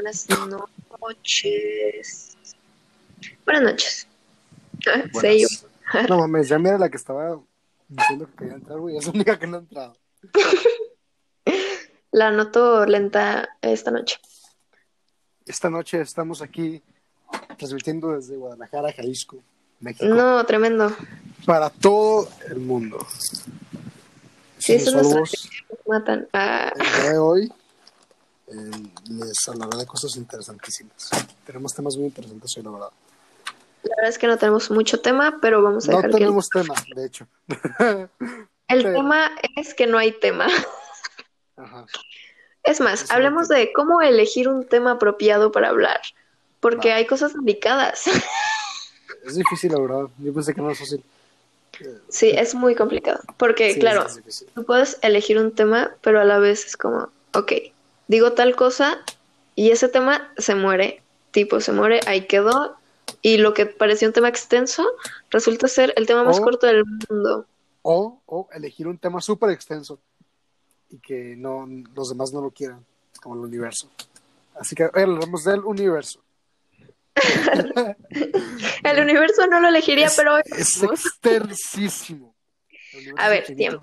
buenas noches. Buenas noches. Ah, Buenas. No mames, ya mira la que estaba diciendo que quería entrar, güey. Es la única que no ha entrado. La noto lenta esta noche. Esta noche estamos aquí transmitiendo desde Guadalajara, Jalisco, México, No, tremendo. para todo el mundo. Sí, Sin eso solos, Matan. Ah, el día de hoy eh, les hablaré de cosas interesantísimas. Tenemos temas muy interesantes hoy, la verdad. la verdad es que no tenemos mucho tema, pero vamos a No dejar que... tenemos tema, de hecho. El pero- tema es que no hay tema. Ajá. Es más, hablemos de cómo elegir un tema apropiado para hablar, porque Va. hay cosas delicadas. Es difícil, la verdad. Yo pensé que no es fácil. Sí, es muy complicado, porque Sí, claro, tú puedes elegir un tema, pero a la vez es como, ok, digo tal cosa y ese tema se muere, tipo se muere, ahí quedó, y lo que parecía un tema extenso resulta ser el tema más O- corto del mundo. O, o elegir un tema súper extenso y que no los demás no lo quieran, como el universo. Así que hoy hablaremos del universo. El universo no lo elegiría, es, pero hoy es extensísimo. A ver, infinito.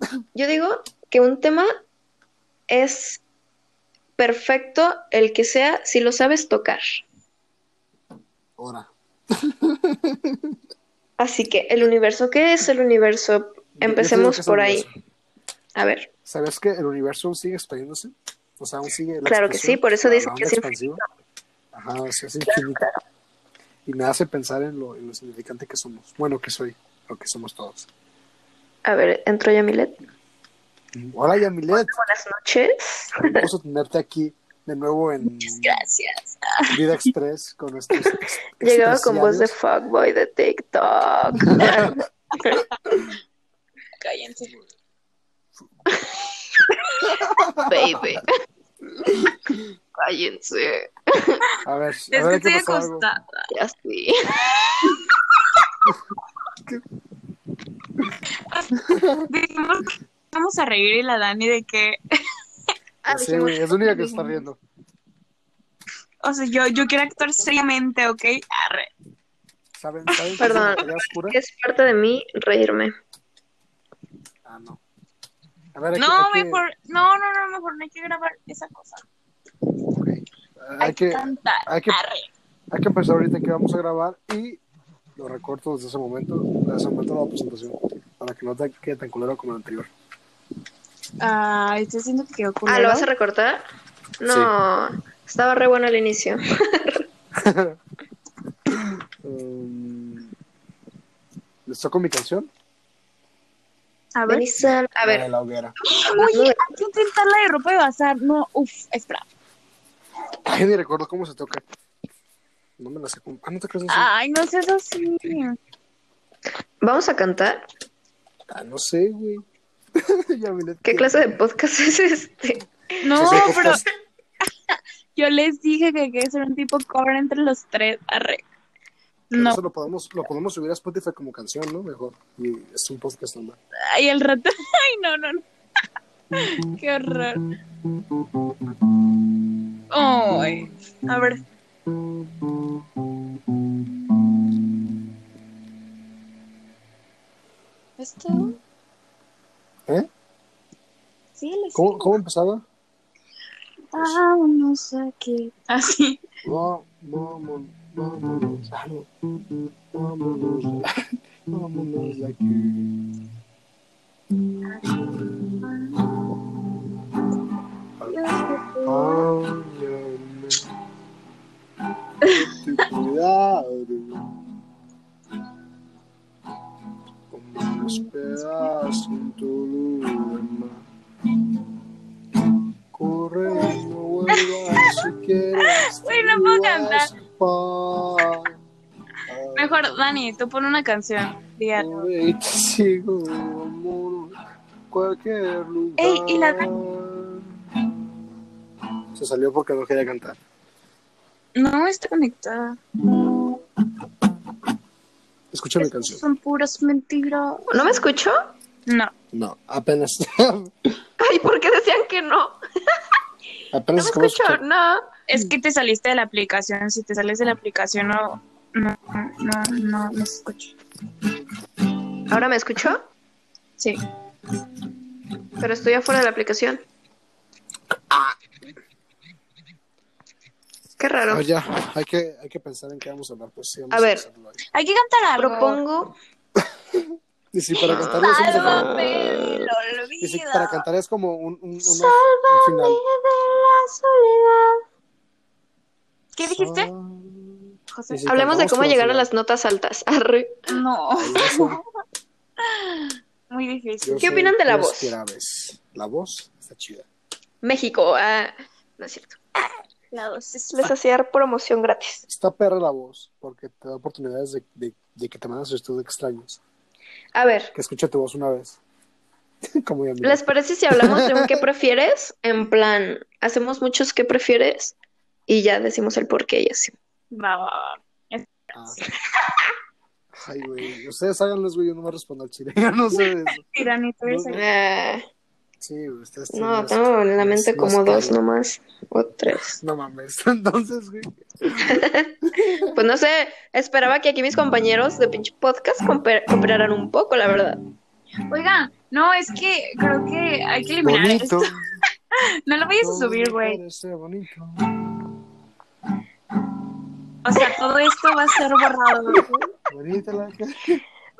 tiempo. Yo digo que un tema es perfecto el que sea si lo sabes tocar. Ahora. Así que el universo, ¿qué es el universo? Yo- yo Empecemos por ahí. A ver, ¿Sabes que el universo aún sigue expandiéndose? O sea, aún sigue la Claro que sí, por eso dicen la que es expansiva. Ajá, o sea, es infinito. Y me hace pensar en lo, en lo significante que somos. Bueno, que soy, o que somos todos. a ver, entró Yamilet. Hola, Yamilet. Buenas noches. Vamos a tenerte aquí de nuevo en Gracias. Vida Express con nuestros. Llegaba con voz de fuckboy de TikTok. Cállense. Baby. Cállense. A ver, Es a ver, que ¿qué estoy acostada. Ya sí. Dijimos que vamos a reír y la Dani de que, Ah, Sí, güey, es la única que está riendo. o sea, yo, yo quiero actuar seriamente, ¿ok? Arre. ¿Saben? ¿Saben Perdón. oscura? Es parte de mí reírme. Ah, no. A ver, que- No, que- mejor, no, no, no, mejor no hay que grabar esa cosa. ok. Hay, Hay que, que, cantar. hay que- Arre. hay que empezar ahorita que vamos a grabar y lo recorto desde ese momento, desde ese momento de la presentación, para que no te quede tan culero como el anterior. Ay, estoy haciendo que quedó Ah, culero. ¿lo vas a recortar? No, estaba re bueno al inicio. ¿Les toco mi canción? A ver. A ver, la hoguera. Oye, hay que intentar la de ropa de bazar. No, uff, espera. Ay, ni recuerdo cómo se toca. No me la sé. Ah, no te crees así. Ay, no seas así. ¿vamos a cantar? Ah, no sé, güey. Ya me le- ¿Qué clase de podcast es este? No, pero yo les dije que que hacer un tipo cover entre los tres. Arre. No. Eso lo podemos, lo podemos subir a Spotify como canción, ¿no? Mejor. Y es un podcast normal. Ay, el rato. Ay, no, no, no. Qué horror. Ay. A ver. ¿Esto? ¿Eh? Sí, les ¿Cómo, cómo empezaba? Vámonos aquí. Así. No, vámonos, vámonos, vámonos, vámonos aquí. Áñame, Dani, tú pon una canción. Dígalo. Corre y te sigo, amor, cualquier lugar. Ey, y la- Se salió porque no quería cantar. No está conectada. Escucha mi canción. son puras mentiras. ¿No me escuchó? No. No, apenas. Ay, ¿por qué decían que no? No me escuchar. no. Es que te saliste de la aplicación. Si te sales de la aplicación, no, no, no, no, no se escucha. ¿Ahora me escucho? Sí. Pero estoy afuera de la aplicación. Qué raro. Ah, ya, hay que, hay que pensar en qué vamos a hablar. Pues, sí, vamos A ver. hacerlo ahí. Hay que cantar algo. Propongo. Y si para cantar es un- Sálvame del y si para cantar es como un, un, un Sálvame final. de la soledad. ¿Qué dijiste, José? Hablemos de cómo llegar a las notas altas. Arre. No, muy yo difícil. ¿Qué opinan de la voz? La voz está chida. México. ah, no es cierto. La es Les hacía promoción gratis. Está perra la voz, porque te da oportunidades de, de, de que te mandas de extraños. A ver, Que escuche tu voz una vez. como ya ¿les parece si hablamos de un qué prefieres? En plan, hacemos muchos qué prefieres y ya decimos el por qué y así. Va, va, va. Ah. Ay, güey. Ustedes háganlos, güey. Yo no me respondo al chile. Yo no sé de eso. No, no. Ah, Sí, güey. Ustedes no, tienen tengo en la mente más como dos nomás. O tres. No mames. Entonces, güey. Pues no sé, esperaba que aquí mis compañeros de pinche podcast cooper- cooperaran un poco, la verdad. Oiga, no, es que creo que hay que eliminar Bonito. esto. No lo vayas a subir, güey. O sea, todo esto va a ser borrado.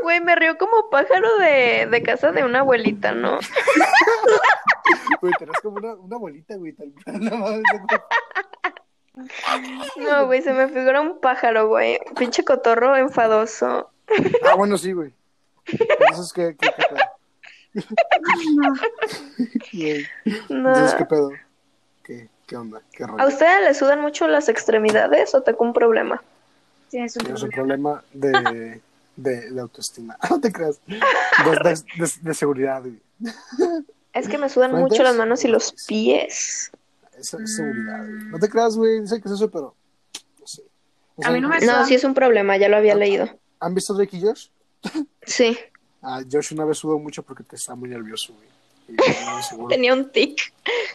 güey. Me río como pájaro de, de casa de una abuelita, ¿no? Güey, tenés como una, una bolita, güey. Tal. No güey, se me figura un pájaro, güey. Pinche cotorro enfadoso. Ah, bueno, sí, güey. Entonces, ¿qué, qué, qué pedo? No. Entonces, ¿qué pedo? ¿Qué, qué onda? ¿Qué ¿A ustedes les sudan mucho las extremidades o tengo un problema? Tienes un Tienes un problema. problema de, de, de autoestima. No te creas. De, de, de- de seguridad, güey. Es que me sudan ¿Fuentes? mucho las manos y los pies. Esa es seguridad, güey. No te creas, güey. Dice que es eso, pero. No sé. O A mí no me No, sí es un problema, ya lo había leído. ¿Han visto Drake y Josh? Sí, Ah, Josh una vez sudó mucho porque te está muy nervioso, güey. No, tenía un tic.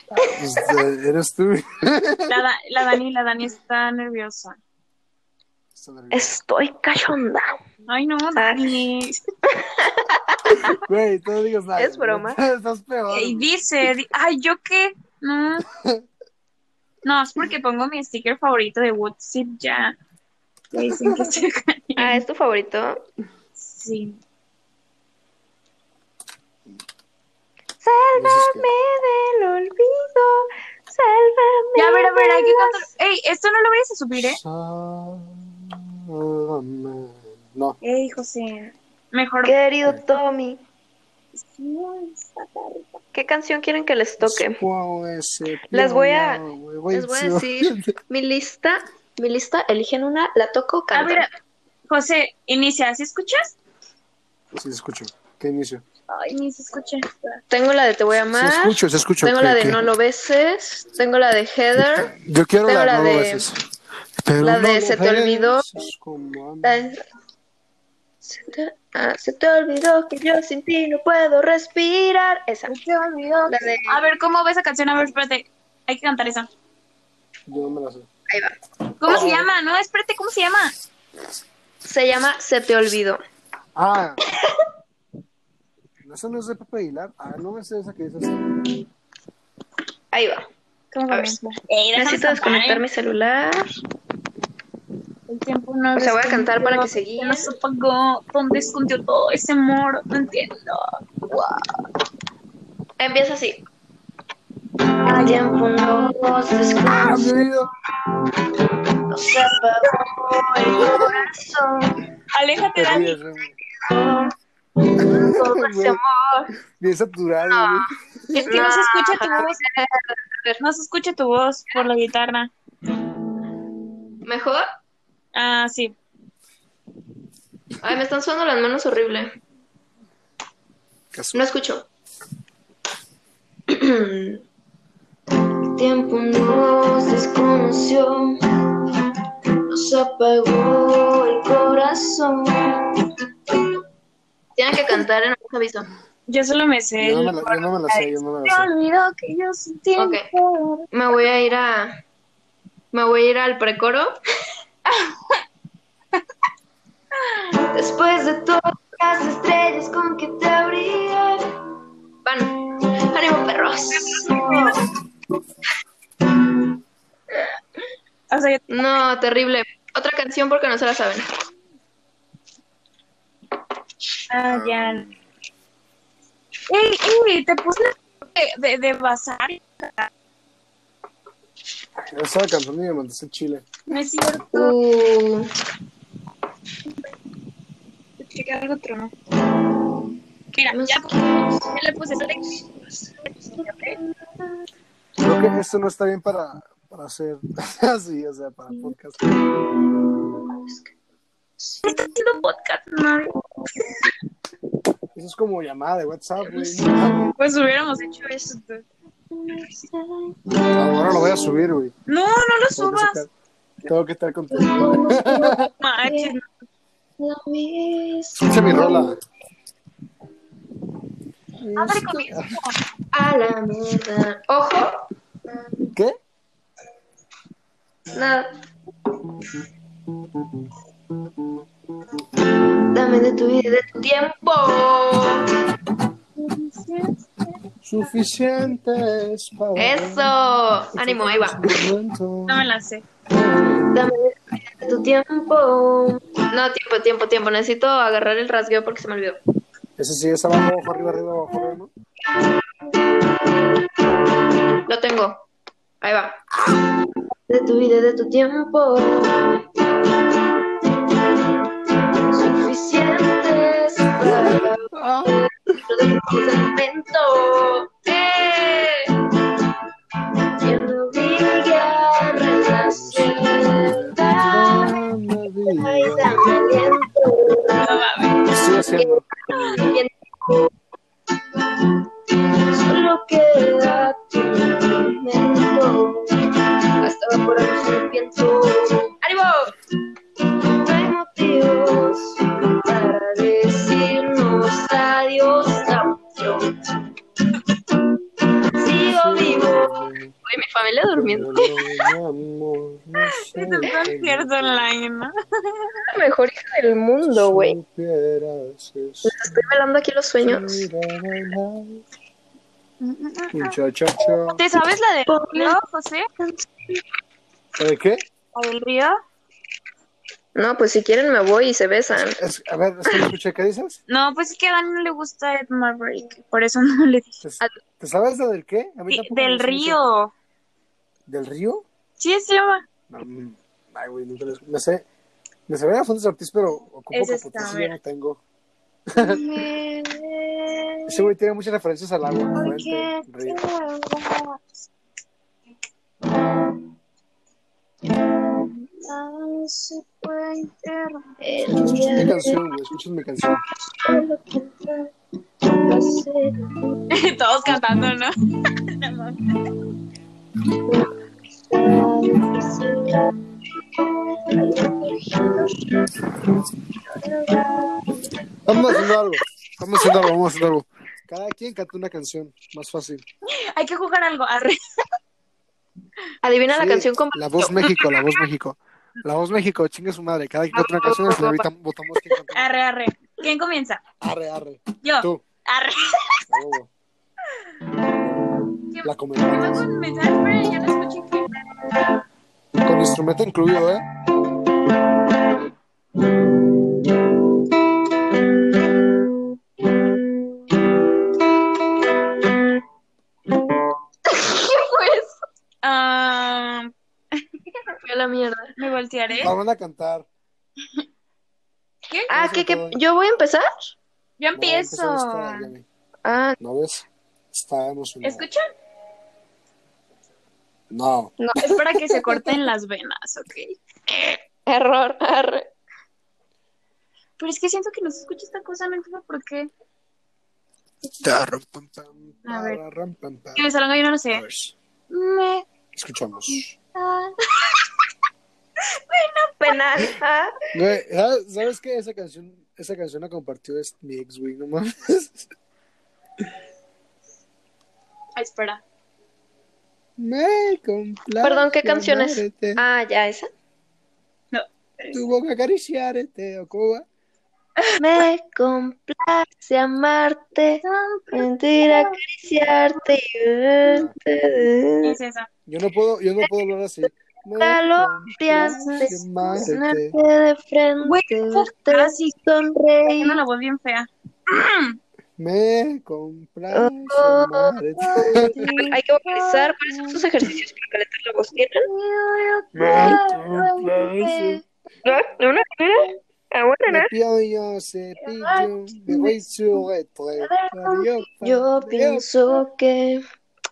Pues, eh, eres tú. La, Da- la Dani, la Dani está nerviosa. Está. Estoy cachonda. Ay, no, Dani. Güey, tú no digas nada. Es broma. Estás peor. Y dice, di- ay, ¿yo qué? No. No, es porque pongo mi sticker favorito de Woodsit ya. Dicen que estoy. Ah, ¿es tu favorito? Sí. Sálvame del olvido. Sálvame. Ya, a ver, a ver, hay que cantar. Ey, esto no lo vayas a subir, ¿eh? Sálvame. No. Ey, José. Mejor. Querido Tommy, ¿qué canción quieren que les toque? Wow, ese Les voy a- Les voy a decir mi lista, mi lista, eligen una, la toco, A canto. ver, José, inicia, ¿sí escuchas? Sí, escucho. ¿Qué inicio? Ay, ni se escucha. Tengo la de Te voy a amar, escucho, sí, escucho. tengo ¿Qué- la de? No lo beses, tengo la de Heather, Yo quiero tengo la, la no lo de- beses. Pero la no de lo Se te olvidó. beses la de- Se te, ah, se te olvidó que yo sin ti no puedo respirar. Esa. te olvidó. La de- A ver, ¿cómo va esa canción? A ver, espérate. Hay que cantar esa. Yo no me la sé. Ahí va. ¿Cómo se llama? No, espérate, ¿cómo se llama? Se llama Se te olvidó. Ah. ¿No, ¿Eso no es de Pepe Aguilar? Ah, no es esa que dices. Ahí va. ¿Cómo A ver. Ey, Necesito desconectar mi celular. El tiempo no O sea, voy a cantar para que se guíen. No se apagó. ¿Dónde escondió todo ese amor? No entiendo. Empieza así. El tiempo ¡Ah, desconoce, mi vida! nos apagó el corazón. Aléjate, Te Dani. Todo amor. Bien saturado, güey. Es que no se escucha tu No. voz. No se escucha tu voz por la guitarra. ¿Mejor? Ah, sí. Ay, me están sonando las manos horrible. Caso. No escucho. El tiempo nos desconoció, nos apagó el corazón. Tienen que cantar en un aviso. Yo solo me sé Yo no me la, yo no me la sé, yo no me Me la sé. olvidó que yo sentí Ok. Me voy a ir a. Me voy a ir al precoro. Después de todas las estrellas con que te brillan. Van. ¡Ánimo, perros! No, terrible. Otra canción porque no se la saben. Ah, ya. Ey, ey, te puse de, de, de bazar. Esa canción ni me mandaste en Chile. No es cierto. Uh, Chequé algo otro, ¿no? Mira, ya, ya le puse. Creo que esto no está bien para, para hacer así, o sea, para podcast. Está haciendo podcast, no. Eso es como llamada de WhatsApp, güey. No, Pues hubiéramos hecho eso. Ahora lo voy a subir, güey. No, no lo Tengo que subas. sacar- Tengo que estar contento. Manches, no. Escucha mi rola. Ándale conmigo. A la mierda. Ojo. ¿Qué? Nada. Dame de tu vida y de tu tiempo. Suficientes para. Eso. Ánimo, ahí va. No me la sé. Dame de tu vida y de tu tiempo. No, tiempo, tiempo, tiempo. Necesito agarrar el rasgueo porque se me olvidó. Ese sí es abajo, abajo, arriba, arriba, abajo, arriba, ¿no? Lo tengo. Ahí va. De tu vida y de tu tiempo. Suficientes para de. No mames. Estoy haciendo. Solo queda tu momento hasta evaporarse el viento. Oye, mi familia durmiendo. Es un concierto online, ¿no? La mejor hija del mundo, güey. Estoy velando aquí los sueños. ¿Te sabes la del río, José? ¿De qué? ¿La del río? No, pues si quieren me voy y se besan. Es- a ver, es que no escuché, ¿qué dices? No, pues es que a Dani no le gusta Ed Maverick. Por eso no le dije. ¿Te, te sabes la del qué? A mí Sí, del gusta mucho. ¿Del río? Sí, se llama. No, mm, ay, güey, nunca les... Me sé... Me sabía Fuentes Ortiz, pero ocupo Es que ya no tengo. Ese güey tiene muchas referencias al agua. fuente, río. Escuchen mi canción, güey, escuchen mi canción. Todos cantando, ¿no? Vamos haciendo algo. Vamos haciendo algo, vamos haciendo algo. Cada quien canta una canción, más fácil. Hay que jugar algo. Arre. Adivina la canción como La voz México, la voz México. La voz México, chingue su madre. Cada quien canta una canción ahorita votamos quién canta. Arre, arre. ¿Quién comienza? Arre, arre. Yo. Tú. Arre. a huevo. ¿Qué- La comentamos. con mensaje? Ya. Con instrumento incluido, ¿eh? ¿Qué fue eso? Ah, la mierda. me voltearé. Vamos a cantar. ¿Qué? Ah, ¿qué, qué? ¿Yo voy a empezar? Yo No, empiezo. esta, Yami. Ah, ¿No ves? Está emocionado. ¿Escuchan? No. no. Es para que se corten las venas, ¿ok? Error, arre. Pero es que siento que no se escucha esta cosa, no entiendo por qué. A ver. Que me salga yo no lo sé. Me Escuchamos. Penal. Ah. Güey, ¿sabes- ¿sabes qué? Esa canción, esa canción la compartió es mi ex, güey, no mames. Ay, espera. Me complace Perdón, ¿qué canción es? amarte, Ah, ya, esa. No. Tu boca acariciarte, o cómo va? Me complace amarte, sentir acariciarte y verte ¿Qué es esa? Yo no puedo, yo no puedo hablar así. Calorias de frente, verte casi. sonreír. Tengo la voz bien fea. Me complace Oh. amarte. Hay que vocalizar, ¿cuáles son tus ejercicios para calentar la voz? ¿Tienen? Me complace. ¿No? ¿Una primera? Ah, bueno, Le pido yo cepillo, me voy su retrete. Yo pienso que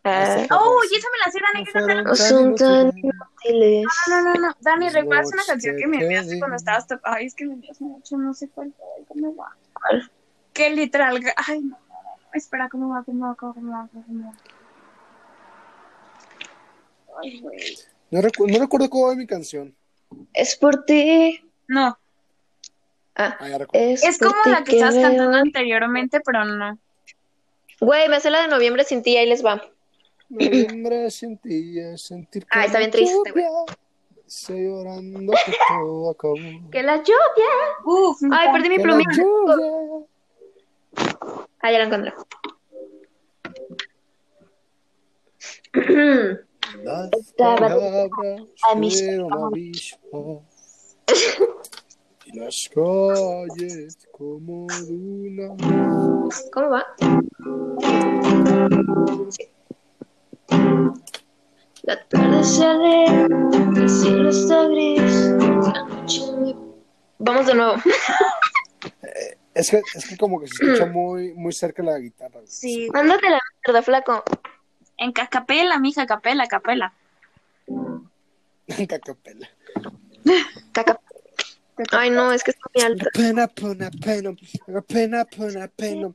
ah, Oh, y esa me la sé, Dani. que no no son tan inútiles. No, no, no. Dani, Los recuerdas una canción que me te enviaste cuando estabas. Ay, es que me enviaste mucho, no sé cuál. ay, ¿Cómo va? ¿Cuál? Que literal. Ay, no. Espera, ¿cómo va? ¿Cómo va? ¿Cómo va? ¿Cómo va? Ay, güey. No, recu- no recuerdo cómo va mi canción. Es por ti. No, Ah, Ah, ya recuerdo. es, es como ti la que estabas cantando anteriormente, pero no. Güey, me hace la de noviembre sin ti, ahí les va. Noviembre sentía sentir Ah, está bien triste, güey. Estoy llorando que todo acabó. Que la lluvia. Uf, Ay, perdí mi plumita. Ah, ya la encontré. Las Estaba a mis y las calles como dunas. ¿Cómo va? Sí. La tarde se aleja, el cielo está gris. La noche me- Vamos de nuevo. Es que, es que como que se escucha muy, muy cerca la guitarra. güey. Sí. Mándate la mierda, flaco. En ca- capela, mija, capela, capela. Cacapela. Caca. Ay, no, es que está muy alta. Pena, pena, pena, pena, pena, pena.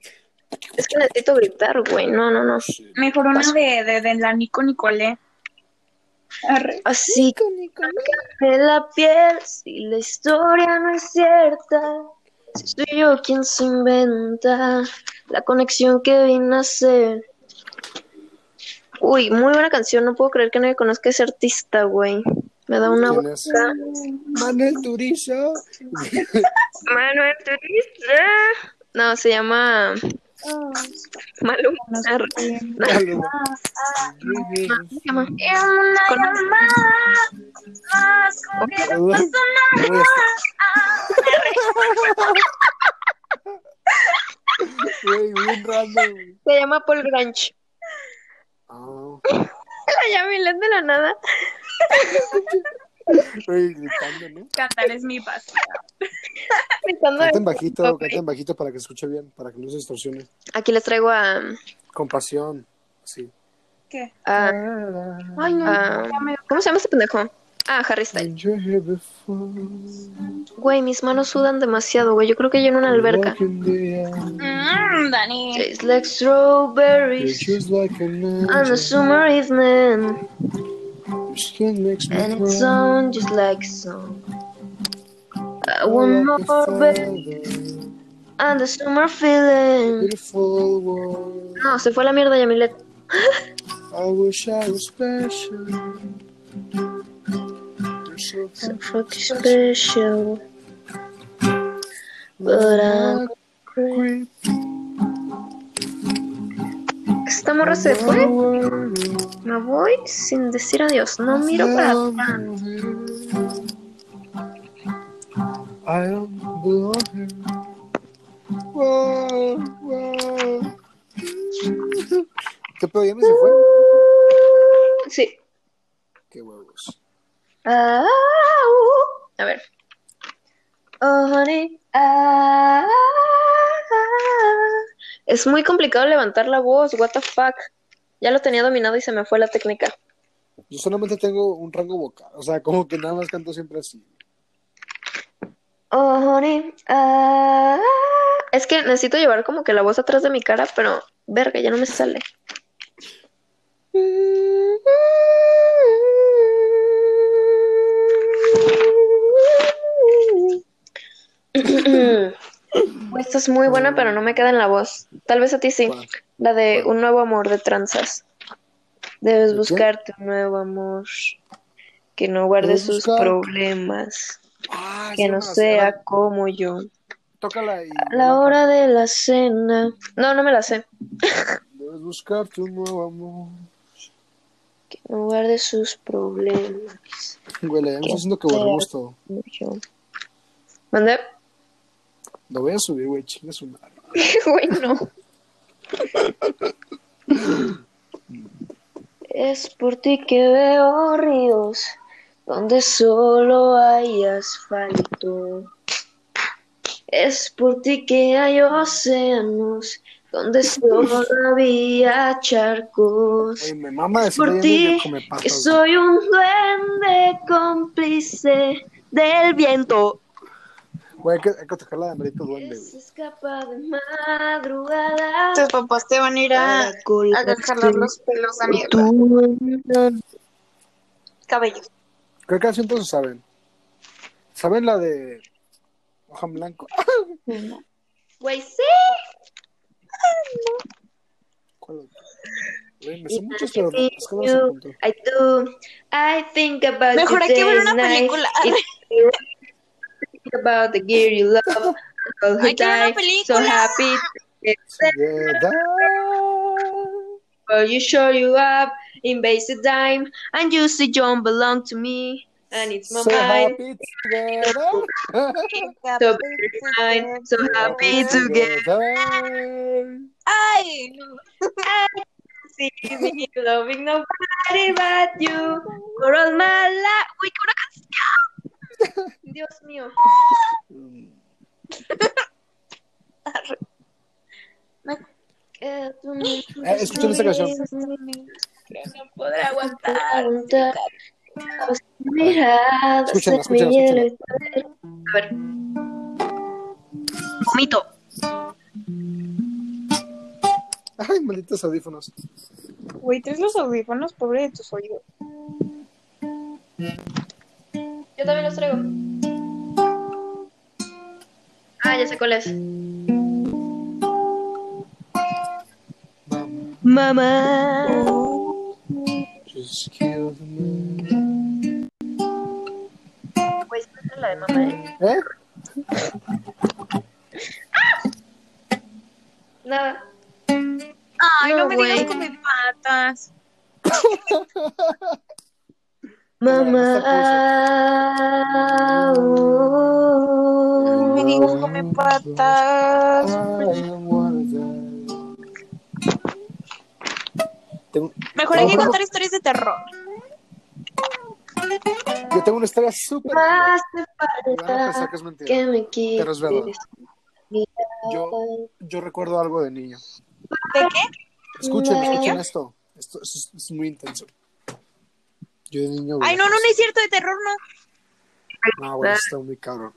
Es que necesito gritar, güey. No, no, no. Mejor una de, de, de la Nico Nicole. Arre. Así de la piel, si la historia no es cierta, soy yo quien se inventa la conexión que vine a hacer. Uy, muy buena canción, no puedo creer que nadie conozca a ese artista, güey. Me da una boca. Manuel Turizo. Manuel Turista. No, se llama Maluma. Arre. No, ¿cómo se llama? Paul Granch. Ah, La Yamilet de la nada. gritando, ¿no? cantar es mi pasión. Canten bajito, Ok. canten bajito para que se escuche bien, para que no se distorsione. Aquí les traigo a. Con pasión, sí. ¿Qué? a- Ay, no, me- ¿Cómo se llama este pendejo? Ah, Harry Styles. Güey, mis manos sudan demasiado, güey. Yo creo que yo en una alberca. Mm, Dani. Tastes like strawberries on a summer evening. And it's on just like a song. Uh, I want more, baby. And the summer feeling. Beautiful world. No, se fue la mierda, Yamilet. I wish I was special. You're so So fucking special. But I'm great. Esta morra se fue. Me voy sin decir adiós. No miro para atrás. ¿Qué pedo? ¿Ya me se fue? Sí. Qué huevos. Ah, uh. A ver. Oh, honey. Ah, es muy complicado levantar la voz. What the fuck. Ya lo tenía dominado y se me fue la técnica. Yo solamente tengo un rango vocal. O sea, como que nada más canto siempre así. Oh, honey. ah. Es que necesito llevar como que la voz atrás de mi cara, pero verga, ya no me sale. Esta es muy buena, pero no me queda en la voz. Tal vez a ti sí. ¿Cuál? La de un nuevo amor de tranzas. Debes buscarte un nuevo amor que no guarde sus buscar- problemas, Ah, que sí, no me la sea como yo. Tócala y. A la hora de la cena. No, no me la sé. Debes buscarte un nuevo amor. Que no guarde sus problemas. Güey, le estamos ¿Qué haciendo que sea? borremos todo. ¿Mande? Lo voy a subir, güey, chinga su madre. Güey, no. Es por ti que veo ríos donde solo hay asfalto. Es por ti que hay océanos donde solo había charcos. Oye, me mama Es por ti que soy un duende cómplice del viento. Güey, hay que, hay que tocar la de Amerito Duende, Se güey. escapa de madrugada. Tus papás te van a ir a, para colarte a jalar los pelos a mi tu cabello. ¿Qué canción todos saben? ¿Saben la de Hoja en Blanco? Güey, sí. ¿Cuál? Güey, me sé muchos, pero es que no los You, apunto. I do. I think about Mejor hay que ver una película. about the gear you love until who die. So happy. Well, you sure you up in base a dime, and you see John belong to me, and it's my so mind. so fine, so happy together. I, I see me loving nobody but you for all my life. We could have Dios mío. Eh, escuchen esta canción. No podré aguantar. Y poder. A ver. Vomito. Ay, malditos audífonos. Güey, traes los audífonos, pobre de tus oídos. Yo también los traigo. Ah, ya sé cuál es. Mamá. Just kill me. Güey, esa es la de mamá, ¿eh? ¿Eh? Nada. Ay, no, No, me güey. digas come patas. Mamá. Me digas come patas. Mejor hay que contar historias de terror. yo tengo una historia súper. Pensar falta que es mentira. que me. Pero es verdad. Yo, yo recuerdo algo de niño. ¿De qué? Escuchen, No. escuchen esto. Esto, esto es, es muy intenso. Yo de niño. Ay, no, no, no es cierto, de terror no. No, güey, está muy cabrón.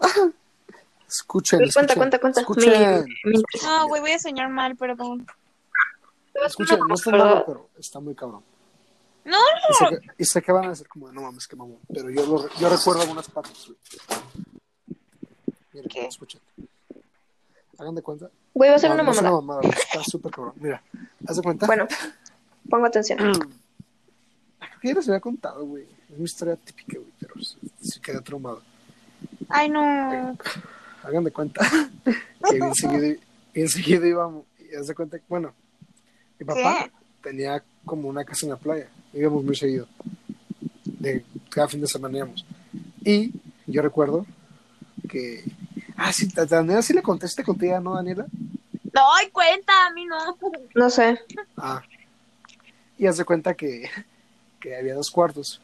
Escuchen, Pero cuenta, escuchen. cuenta, cuenta. Escuchen, Me- me interesa. No, güey, voy a soñar mal, perdón. escuchen. No está malo, pero está muy cabrón. No, Y sé, que, y sé que van a decir como, no mames, que mamón. Pero yo, lo, yo recuerdo algunas partes. Miren, ¿Qué? escuchen. Hagan de cuenta. Güey, va a ser No, una no es mamada. una mamada, güey, Está súper cabrón. Mira, haz de cuenta. Bueno, pongo atención. Creo que ya les había contado, güey. Es una historia típica, güey, pero sí, sí quedé traumado. ay, no. Hagan de cuenta que bien seguido, bien seguido íbamos. Y haz de cuenta que, bueno, mi papá ¿Qué? tenía como una casa en la playa. Íbamos muy seguido. De cada fin de semana íbamos. Y yo recuerdo que. Ah, sí, Daniela sí le conté, ¿sí te conté ya, ¿no, Daniela? No, ay, cuenta, a mí no. No sé. Ah. Y haz de cuenta que, que había dos cuartos.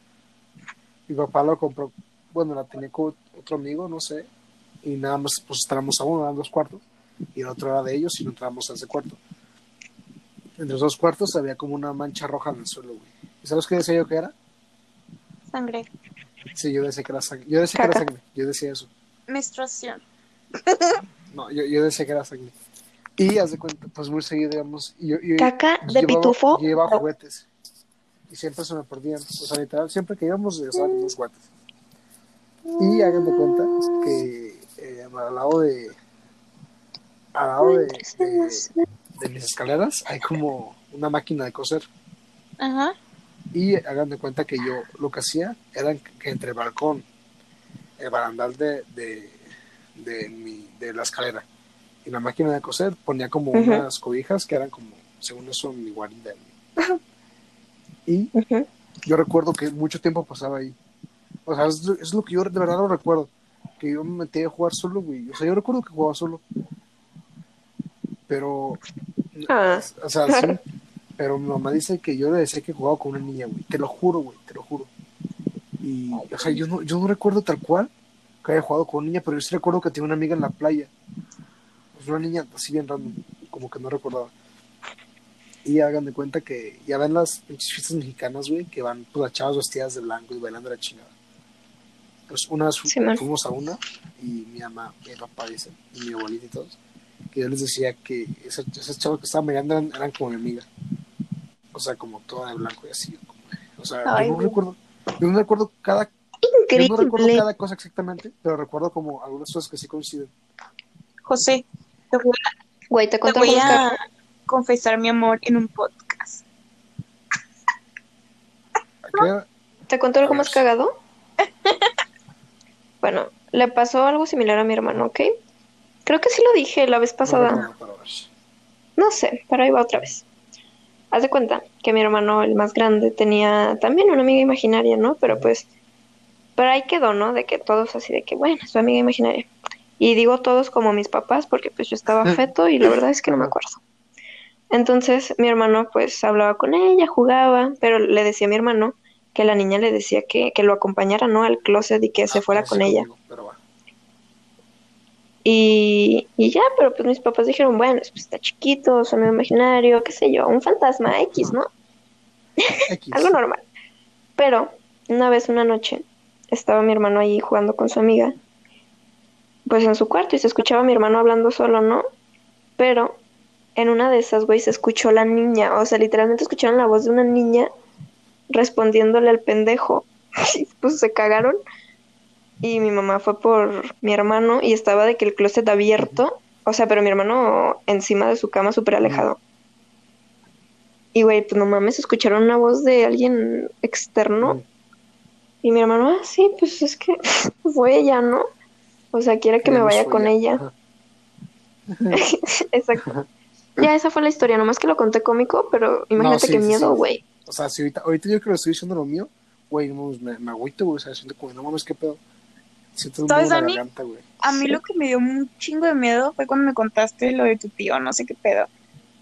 Mi papá lo compró, bueno, la tenía con otro amigo, no sé. Y nada más, pues entramos a uno, eran dos cuartos. Y el otro era de ellos y no entramos a ese cuarto. Entre los dos cuartos había como una mancha roja en el suelo, güey. ¿Y sabes qué decía yo que era? Sangre. Sí, yo decía que era sangre. Yo decía que era sangre. Yo decía eso. Menstruación. No, yo, yo decía que era sangre. Y haz de cuenta, pues muy seguido, digamos. Y yo, y- Caca de llevaba- pitufo. yo Llevaba juguetes. Y siempre se me perdían. O sea, literal, siempre que íbamos, con unos juguetes. Y hagan de cuenta que eh, al lado de. Al lado de, de, de mis escaleras hay como una máquina de coser. Ajá. Y hagan de cuenta que yo lo que hacía era que entre el balcón, el barandal de, de, de, mi, de la escalera y la máquina de coser ponía como unas cobijas que eran como, según eso, mi guarida. Y yo recuerdo que mucho tiempo pasaba ahí. O sea, es, lo- es lo que yo de verdad lo recuerdo. Que yo me metí a jugar solo, güey. O sea, yo recuerdo que jugaba solo. Pero, Ah, o sea, sí. Pero mi mamá dice que yo le decía que jugaba con una niña, güey. Te lo juro, güey, te lo juro. Y, o sea, yo no, yo no recuerdo tal cual que haya jugado con una niña, pero yo sí recuerdo que tenía una amiga en la playa. Pues una niña así bien random, como que no recordaba. Y hagan de cuenta que ya ven las pinches fiestas mexicanas, güey, que van pues, las chavas vestidas de blanco y bailando la chingada. Pues una vez fu- Sí, fuimos a una y mi mamá, mi papá dice, y mi abuelita y todos, que yo les decía que esas, esas chavas que estaban bailando eran, eran como mi amiga. O sea, como toda de blanco y así. como- o sea, Ay, yo no güey. recuerdo, yo no recuerdo cada, yo no recuerdo increíble. cada cosa exactamente, pero recuerdo como algunas cosas que sí coinciden. José, te voy, Güey, te te cuento voy a confesar mi amor en un podcast. Acá, ¿Te cuento algo más cagado? bueno, le pasó algo similar a mi hermano, ¿ok? Creo que sí lo dije la vez pasada. No sé, pero ahí va otra vez. Haz de cuenta que mi hermano, el más grande, tenía también una amiga imaginaria, ¿no? Pero pues, pero ahí quedó, ¿no? De que todos así, de que, bueno, su amiga imaginaria. Y digo todos como mis papás, porque pues yo estaba feto y la verdad es que no me acuerdo. Entonces mi hermano pues hablaba con ella, jugaba, pero le decía a mi hermano que la niña le decía que, que lo acompañara, ¿no? Al closet y que se Ah, fuera con ella. pero. Y, y ya, pero pues mis papás dijeron, bueno, pues está chiquito, es un amigo imaginario, qué sé yo, un fantasma X, ¿no? X. Algo normal. Pero una vez, una noche, estaba mi hermano ahí jugando con su amiga, pues en su cuarto y se escuchaba a mi hermano hablando solo, ¿no? Pero en una de esas, güey, se escuchó la niña, o sea, literalmente escucharon la voz de una niña respondiéndole al pendejo. Y, pues se cagaron. Y mi mamá fue por mi hermano y estaba de que el closet abierto, o sea, pero mi hermano encima de su cama súper alejado. Y güey, pues no mames, escucharon una voz de alguien externo. Mm. Y mi hermano, ah, sí, pues es que fue ella, ¿no? O sea, quiere que me vaya con ella. Exacto. Ya, esa fue la historia, nomás que lo conté cómico, pero imagínate sí, qué sí, miedo, sí. güey. O sea, si ahorita, ahorita yo que lo estoy diciendo lo mío, güey, no me, me agüito, güey. O sea, siento como, no mames, qué pedo. Siento un nudo ¿Sabes, en la garganta, güey. A mí Sí. lo que me dio un chingo de miedo fue cuando me contaste lo de tu tío, no sé qué pedo.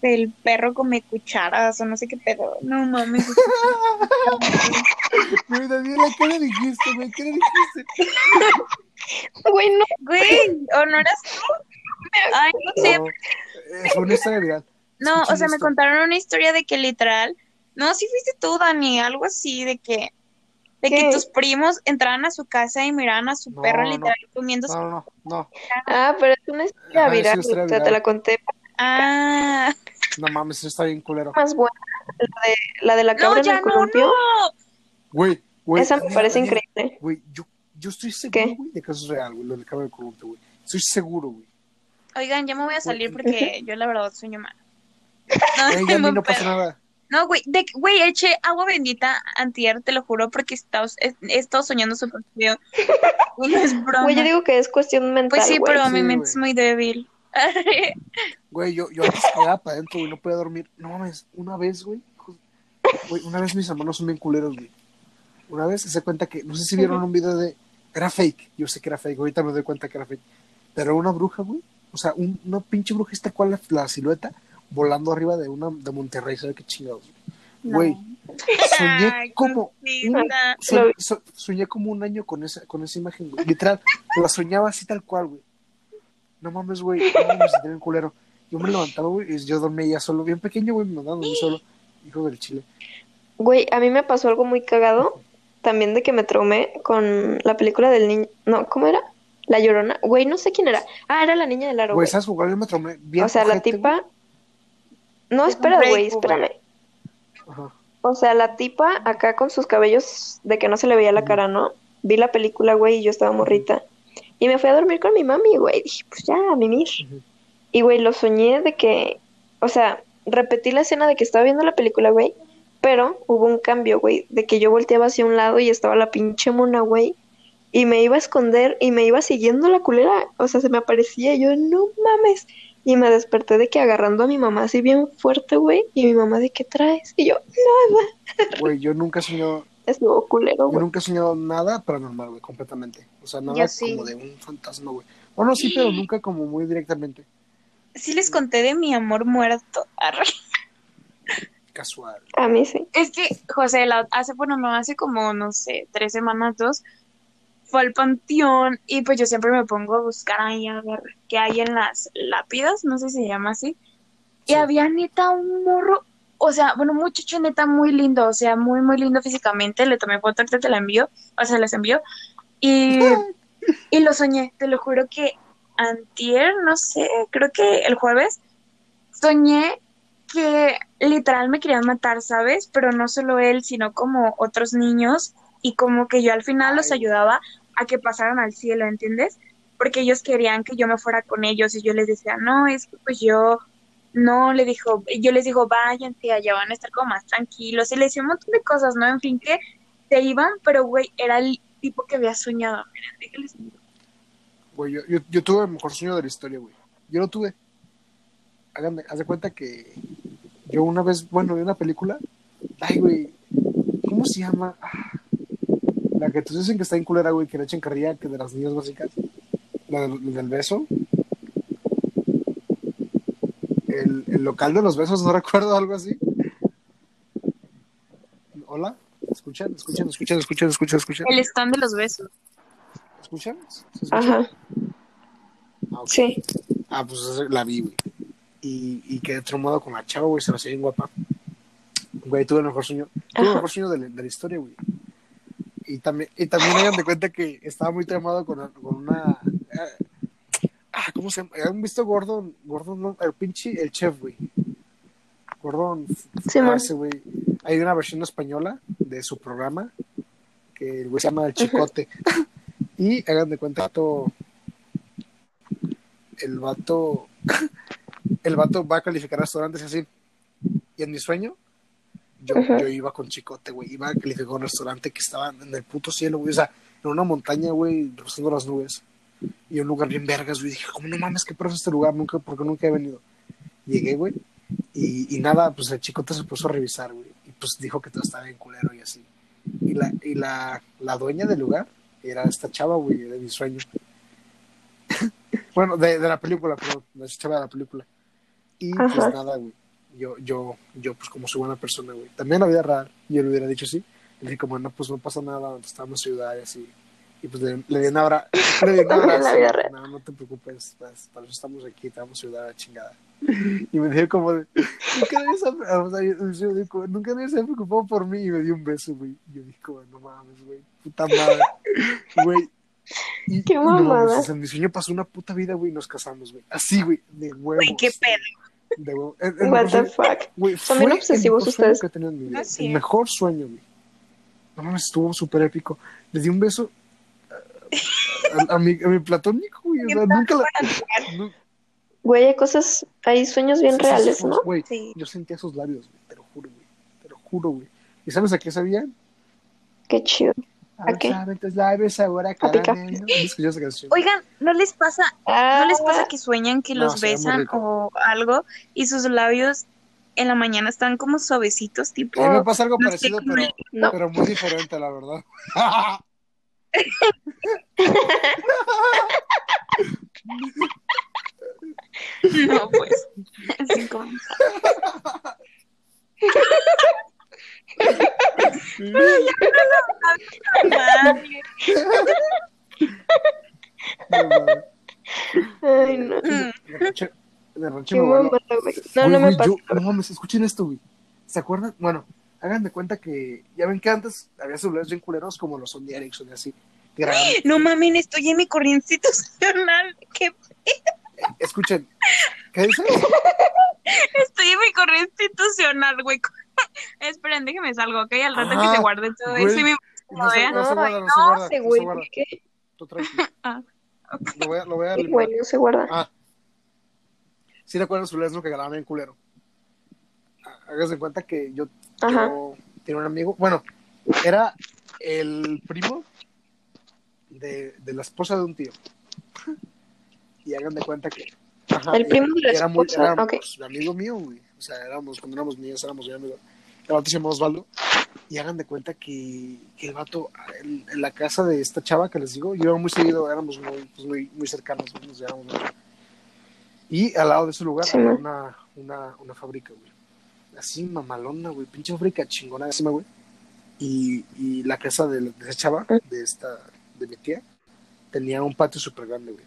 Del perro come cucharas o no sé qué pedo. No mames. Güey, Daniela, ¿qué le dijiste, güey? ¿Qué le dijiste? Güey, no. Güey, ¿o no eras tú? Ay, no sé. No, eh, fue una historia viral. No, o sea, me esto. contaron una historia de que literal, no, sí fuiste tú, Dani, algo así, de que, de ¿Qué? que tus primos entraban a su casa y miraban a su No, perro no. literal comiendo su... No, no, no. Ah, pero es una historia Ajá, es viral, historia o sea, te la conté Ah, No mames, eso está bien culero. más buena. La de la, de la no, cabra en ya el no, columpio. no. Güey, güey. Esa me parece increíble. Güey, yo, yo estoy seguro, güey, de que eso es real, güey, lo del cabello de corrupto, güey. Estoy seguro, güey. Oigan, ya me voy a salir porque yo la verdad sueño mal. Ey, No, a mí me no pasa pedo. nada. No, güey, de, güey, eché agua bendita antier, te lo juro, porque he estado, he, he estado soñando súper feo. No es broma. Güey, yo digo que es cuestión mental, Pues sí, güey. pero mi Sí, mente güey. es muy débil. Güey, yo, yo antes quedaba para adentro, güey, no podía dormir. No mames, una vez, güey. Güey, una vez mis hermanos son bien culeros, güey. Una vez se cuenta que, no sé si vieron un video de. Era fake, yo sé que era fake, ahorita me doy cuenta que era fake. Pero una bruja, güey. O sea, un- una pinche bruja, esta cual la, la silueta, volando arriba de una de Monterrey, ¿sabes qué chingados? Güey, soñé Ay, como. un- so- so- soñé como un año con esa, con esa imagen, güey. Literal, la soñaba así tal cual, güey. No mames, güey. No, me sentí bien culero. Yo me levantaba, güey, y yo dormía ya solo, bien pequeño, güey, me mandaba solo. Hijo del chile. Güey, a mí me pasó algo muy cagado. También de que me traumé con la película del niño. No, ¿cómo era? La Llorona. Güey, no sé quién era. Ah, era la niña del aro, Güey, güey. ¿sabes jugar? Yo me bien. O sea, la tipa. No, espera, güey, espérame. Ajá. O sea, la tipa acá con sus cabellos de que no se le veía la cara, ¿no? Vi la película, güey, y yo estaba morrita. Y me fui a dormir con mi mami, güey. Dije, pues ya, a mimir. Y, güey, lo soñé de que o sea, repetí la escena de que estaba viendo la película, güey, pero hubo un cambio, güey, de que yo volteaba hacia un lado y estaba la pinche mona, güey, y me iba a esconder y me iba siguiendo la culera, o sea, se me aparecía y yo, no mames, y me desperté de que agarrando a mi mamá así bien fuerte, güey, y mi mamá de qué traes, y yo, nada, Güey, yo nunca he soñado, estuvo culero, yo güey. nunca he soñado nada paranormal, güey, completamente. O sea, nada Yo sí. como de un fantasma, güey. Bueno, sí, pero nunca como muy directamente. Sí les conté de mi amor muerto. Arre. Casual. A mí sí. Es que, José, la- hace, bueno, no, hace como, no sé, tres semanas, dos, fue al panteón y pues yo siempre me pongo a buscar ahí a ver qué hay en las lápidas, no sé si se llama así. Y había neta un morro, o sea, bueno, un muchacho neta muy lindo, o sea, muy, muy lindo físicamente. Le tomé foto, ahorita te la envío, o sea, les envío. Y, y lo soñé, te lo juro que antier, no sé, creo que el jueves, soñé que literal me querían matar, ¿sabes? Pero no solo él, sino como otros niños y como que yo al final los Ay. ayudaba a que pasaran al cielo, ¿entiendes? Porque ellos querían que yo me fuera con ellos y yo les decía, no, es que pues yo no, le dijo, yo les digo, tía, ya van a estar como más tranquilos y le decía un montón de cosas, ¿no? En fin, que se iban, pero güey, era el tipo que había soñado. Miren, déjenles digo. Güey, yo, yo, yo tuve el mejor sueño de la historia, güey. Yo lo tuve. Háganme, haz de cuenta que yo una vez, bueno, vi una película. Ay, güey. ¿Cómo se llama? Ah, la que todos dicen que está en culera, güey, que le echen carrilla, que de las niñas básicas. La del, del beso. El, el local de los besos, no recuerdo, algo así. Hola. ¿Escuchan? ¿Escuchan? ¿Escuchan? ¿Escuchan? ¿Escuchan? ¿Escuchan? El stand de los besos. ¿Escuchan? ¿Se escucha? Ajá, Ah, ok. sí. Ah, pues la vi, güey. Y, y quedé traumado con la chava, güey, se la hacía bien guapa. Güey, tuve el mejor sueño. Tuve el mejor sueño de la, de la historia, güey. Y también, y también hagan de cuenta que estaba muy traumado con, con una. eh, Ah, ¿cómo se llama? ¿Han visto Gordon? Gordon, no, el pinche, el chef, güey. Gordon. Sí, ah, ese, güey. Hay una versión española de su programa que el güey se llama El Chicote. y hagan de cuenta que el vato el vato va a calificar restaurantes y así. Y en mi sueño, yo, yo iba con chicote, güey. Iba a calificar un restaurante que estaba en el puto cielo, güey. O sea, en una montaña, güey, rozando las nubes. Y un lugar bien vergas, güey. Dije, ¿cómo no mames? ¿Qué es este lugar? Nunca, porque nunca he venido. Llegué, güey. Y, y nada, pues el chicote se puso a revisar, güey. Y pues dijo que todo estaba bien culero y así. Y la, y la, la dueña del lugar era esta chava, güey, de mi sueño. bueno, de, de la película, perdón, de esa chava de la película. Y pues nada, güey. Yo, yo, yo, pues como soy buena persona, güey. También en la vida real, yo le hubiera dicho sí. Le dije, como, no, pues no pasa nada, vamos a ayudar y así. Y pues le, le di un abra- le di un en abrazo. No, no te preocupes, pues, para eso estamos aquí, te vamos a ayudar a la chingada. Y me dije como de, nunca nadie se ha, o sea, yo- yo nunca preocupado por mí y me dio un beso, güey. Y yo dije como, no mames, güey, puta madre, güey. Y, Qué no mamada. o sea, en mi sueño pasó una puta vida, güey, y nos casamos, güey. Así, güey, de huevos. Güey, qué pedo. De What the sueño- fuck. Son bien obsesivos el mejor sueño ustedes. que he tenido en mi vida. No, sí. El mejor sueño, güey. No mames, estuvo súper épico. Le di un beso a, a mi, a mi platónico, güey. O sea, nunca la. Güey, hay cosas, hay sueños bien reales, sí, ¿no? Güey, Sí. yo sentía sus labios, güey. Te lo juro, güey. Te lo juro, güey. ¿Y sabes a qué sabían? Qué chido. ¿A qué? saben tus labios ahora A picar. caramelo. ¿No escuchas esa canción? Oigan, ¿no les pasa, Ah, no les pasa que sueñan que No, los besan o algo y sus labios en la mañana están como suavecitos, tipo A mí me pasa algo no parecido, pero, No. pero muy diferente, la verdad. No, pues. Sin comentar. Madre. No, mames. Ay, no. Mm. De rancho- de rancho Qué me. No, no me yo- no mames, escuchen esto, güey. ¿Se acuerdan? Bueno, hagan de cuenta que ya ven que antes había celulares bien culeros como los Sony Ericsson y así. No mames, estoy en mi corriente institucional. ¿Qué? Escuchen, ¿qué dices? Estoy en mi corriente institucional, güey. Esperen, déjeme salgo, ¿ok? Al rato que Ajá, se guarde todo güey. eso y me... No se, no se guarda, no se no, guarda. se no se güey, guarda. ¿por qué? Tú tranquilo. Ah, ok. Lo voy a, lo voy a Sí, güey, no se guarda. Ah. Sí recuerdo los celulares ¿no? que grababan bien culero. Hagas de cuenta que yo, yo tenía un amigo, bueno, era el primo de, de la esposa de un tío. Y hagan de cuenta que. ajá, El primo de la era muy- esposa, era, ok. pues, amigo mío, güey. O sea, éramos, cuando éramos niños, éramos muy amigos. El vato se llama Osvaldo. Y hagan de cuenta que, que el vato, en, en la casa de esta chava que les digo, yo iba muy seguido, éramos muy, pues, muy, muy cercanos, güey, nos llevábamos mucho. Y al lado de ese lugar Sí, había una, una, una fábrica, güey. Así mamalona, güey. Pinche fábrica chingona encima, güey. Y, y la casa de, de esa chava, de esta, de mi tía, tenía un patio súper grande, güey.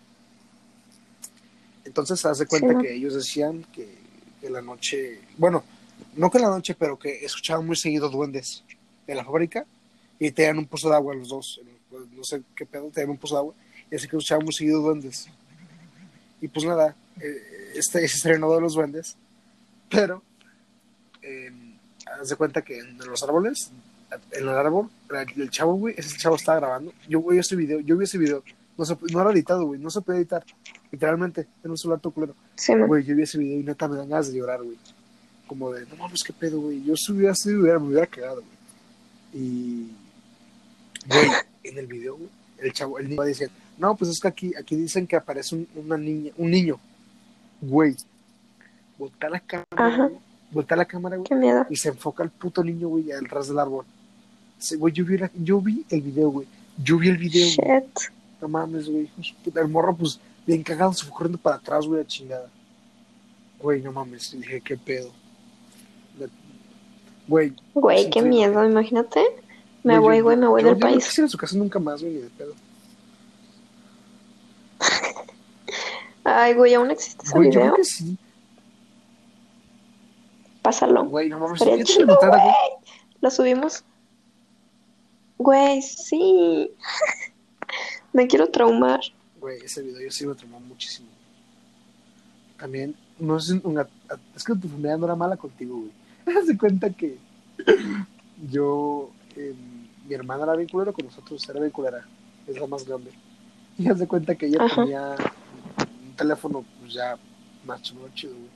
Entonces, haz de cuenta que ellos decían que, que la noche, bueno, no que la noche, pero que escuchaban muy seguido duendes en la fábrica y tenían un pozo de agua los dos. No sé qué pedo, tenían un pozo de agua y así que escuchaban muy seguido duendes. Y pues nada, eh, este se estrenó de los duendes, pero eh, haz de cuenta que en los árboles, en el árbol, el, chavo, güey, ese chavo estaba grabando. Yo vi ese video, yo vi ese video. No, se, no era editado, güey, no se puede editar. Literalmente, en un celular todo culero. Sí. Güey, yo vi ese video y neta me dan ganas de llorar, güey. Como de, no mames, qué pedo, güey. Yo si hubiera sido, hubiera- me hubiera cagado, güey. Y, güey, en el video, güey, el chavo, el niño va diciendo, no, pues es que aquí, aquí dicen que aparece un, una niña, un niño. Güey, voltea la cámara, güey. Voltea la cámara, güey. Qué miedo. Y se enfoca el puto niño, güey, al ras del árbol. Sí, güey, yo vi, la- yo vi el video, güey. Yo vi el video, güey. No mames, güey. El morro, pues, bien cagado, se fue corriendo para atrás, güey, a chingada. Güey, no mames. Dije, qué pedo. Güey. Güey, qué miedo, imagínate. Me voy, güey, me voy yo- del yo No país. quisiera su casa nunca más, güey, ni de pedo. Ay, güey, ¿aún existe ese Güey, yo video? creo que sí. Pásalo. Güey, no mames. Chido, güey. Lo subimos. Güey, sí. Me quiero traumar. Güey, ese video yo sí me traumó muchísimo. También, no sé, una, es que tu familia no era mala contigo, güey. Haz de cuenta que yo, eh, mi hermana era bien culera con nosotros, era bien culera, es la más grande. Y haz de cuenta que ella Ajá. tenía un teléfono, pues ya más chido, chido, güey.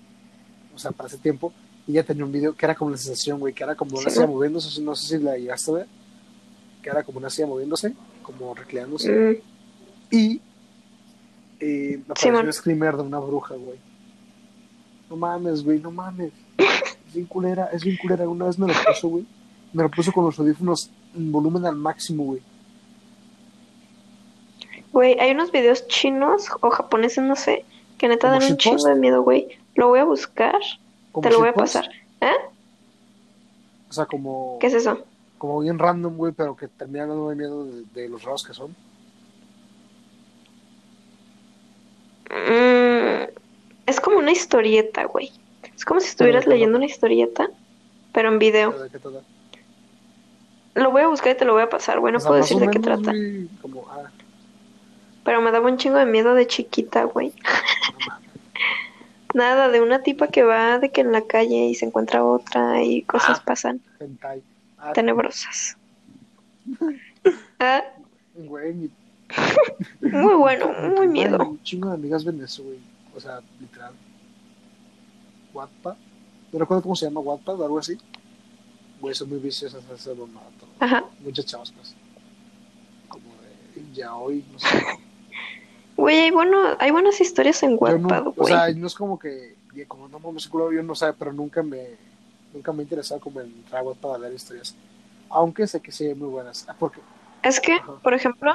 O sea, para ese tiempo, y ella tenía un video que era como la sensación, güey, que era como una Sí. silla moviéndose, no sé si la llegaste a ver, que era como una silla moviéndose, como reclinándose. Mm, Y eh, Sí, apareció man. un screamer de una bruja, güey. No mames, güey, no mames. Es bien culera, es bien culera. Una vez me lo puso, güey. Me lo puso con los audífonos en volumen al máximo, güey. Güey, hay unos videos chinos o japoneses, no sé, que neta ¿Como dan un chingo de miedo, güey. Lo voy a buscar, te lo voy a pasar. ¿Eh? O sea, como, ¿Qué es eso? Como bien random, güey, pero que terminan dando miedo de, de los raros que son. Mm, es como una historieta, güey. Es como si estuvieras ¿de qué leyendo una historieta, pero en video. ¿De qué trata? Lo voy a buscar y te lo voy a pasar, güey. No O sea, puedo decir de qué trata. como, ah, Pero me daba un chingo de miedo de chiquita, güey. no. Nada, de una tipa que va de que en la calle y se encuentra otra y cosas Ah. pasan Hentai. Tenebrosas. Ah, güey, mi muy bueno, muy Güey, miedo. Un chingo de amigas ven eso, güey. O sea, literal. Wattpad. No recuerdo cómo se llama Wattpad o algo así. Güey, son muy viciosas. Muchas chavas, pues. Como de ya hoy, no sé. Güey, hay, bueno, hay buenas historias en Wattpad, no, o güey. sea, no es como que, como no mames, culo, yo no sé, pero nunca me, nunca me ha interesado como entrar a Wattpad a leer historias. Aunque sé que sí hay muy buenas. Ah, porque, Es que, Ajá. por ejemplo,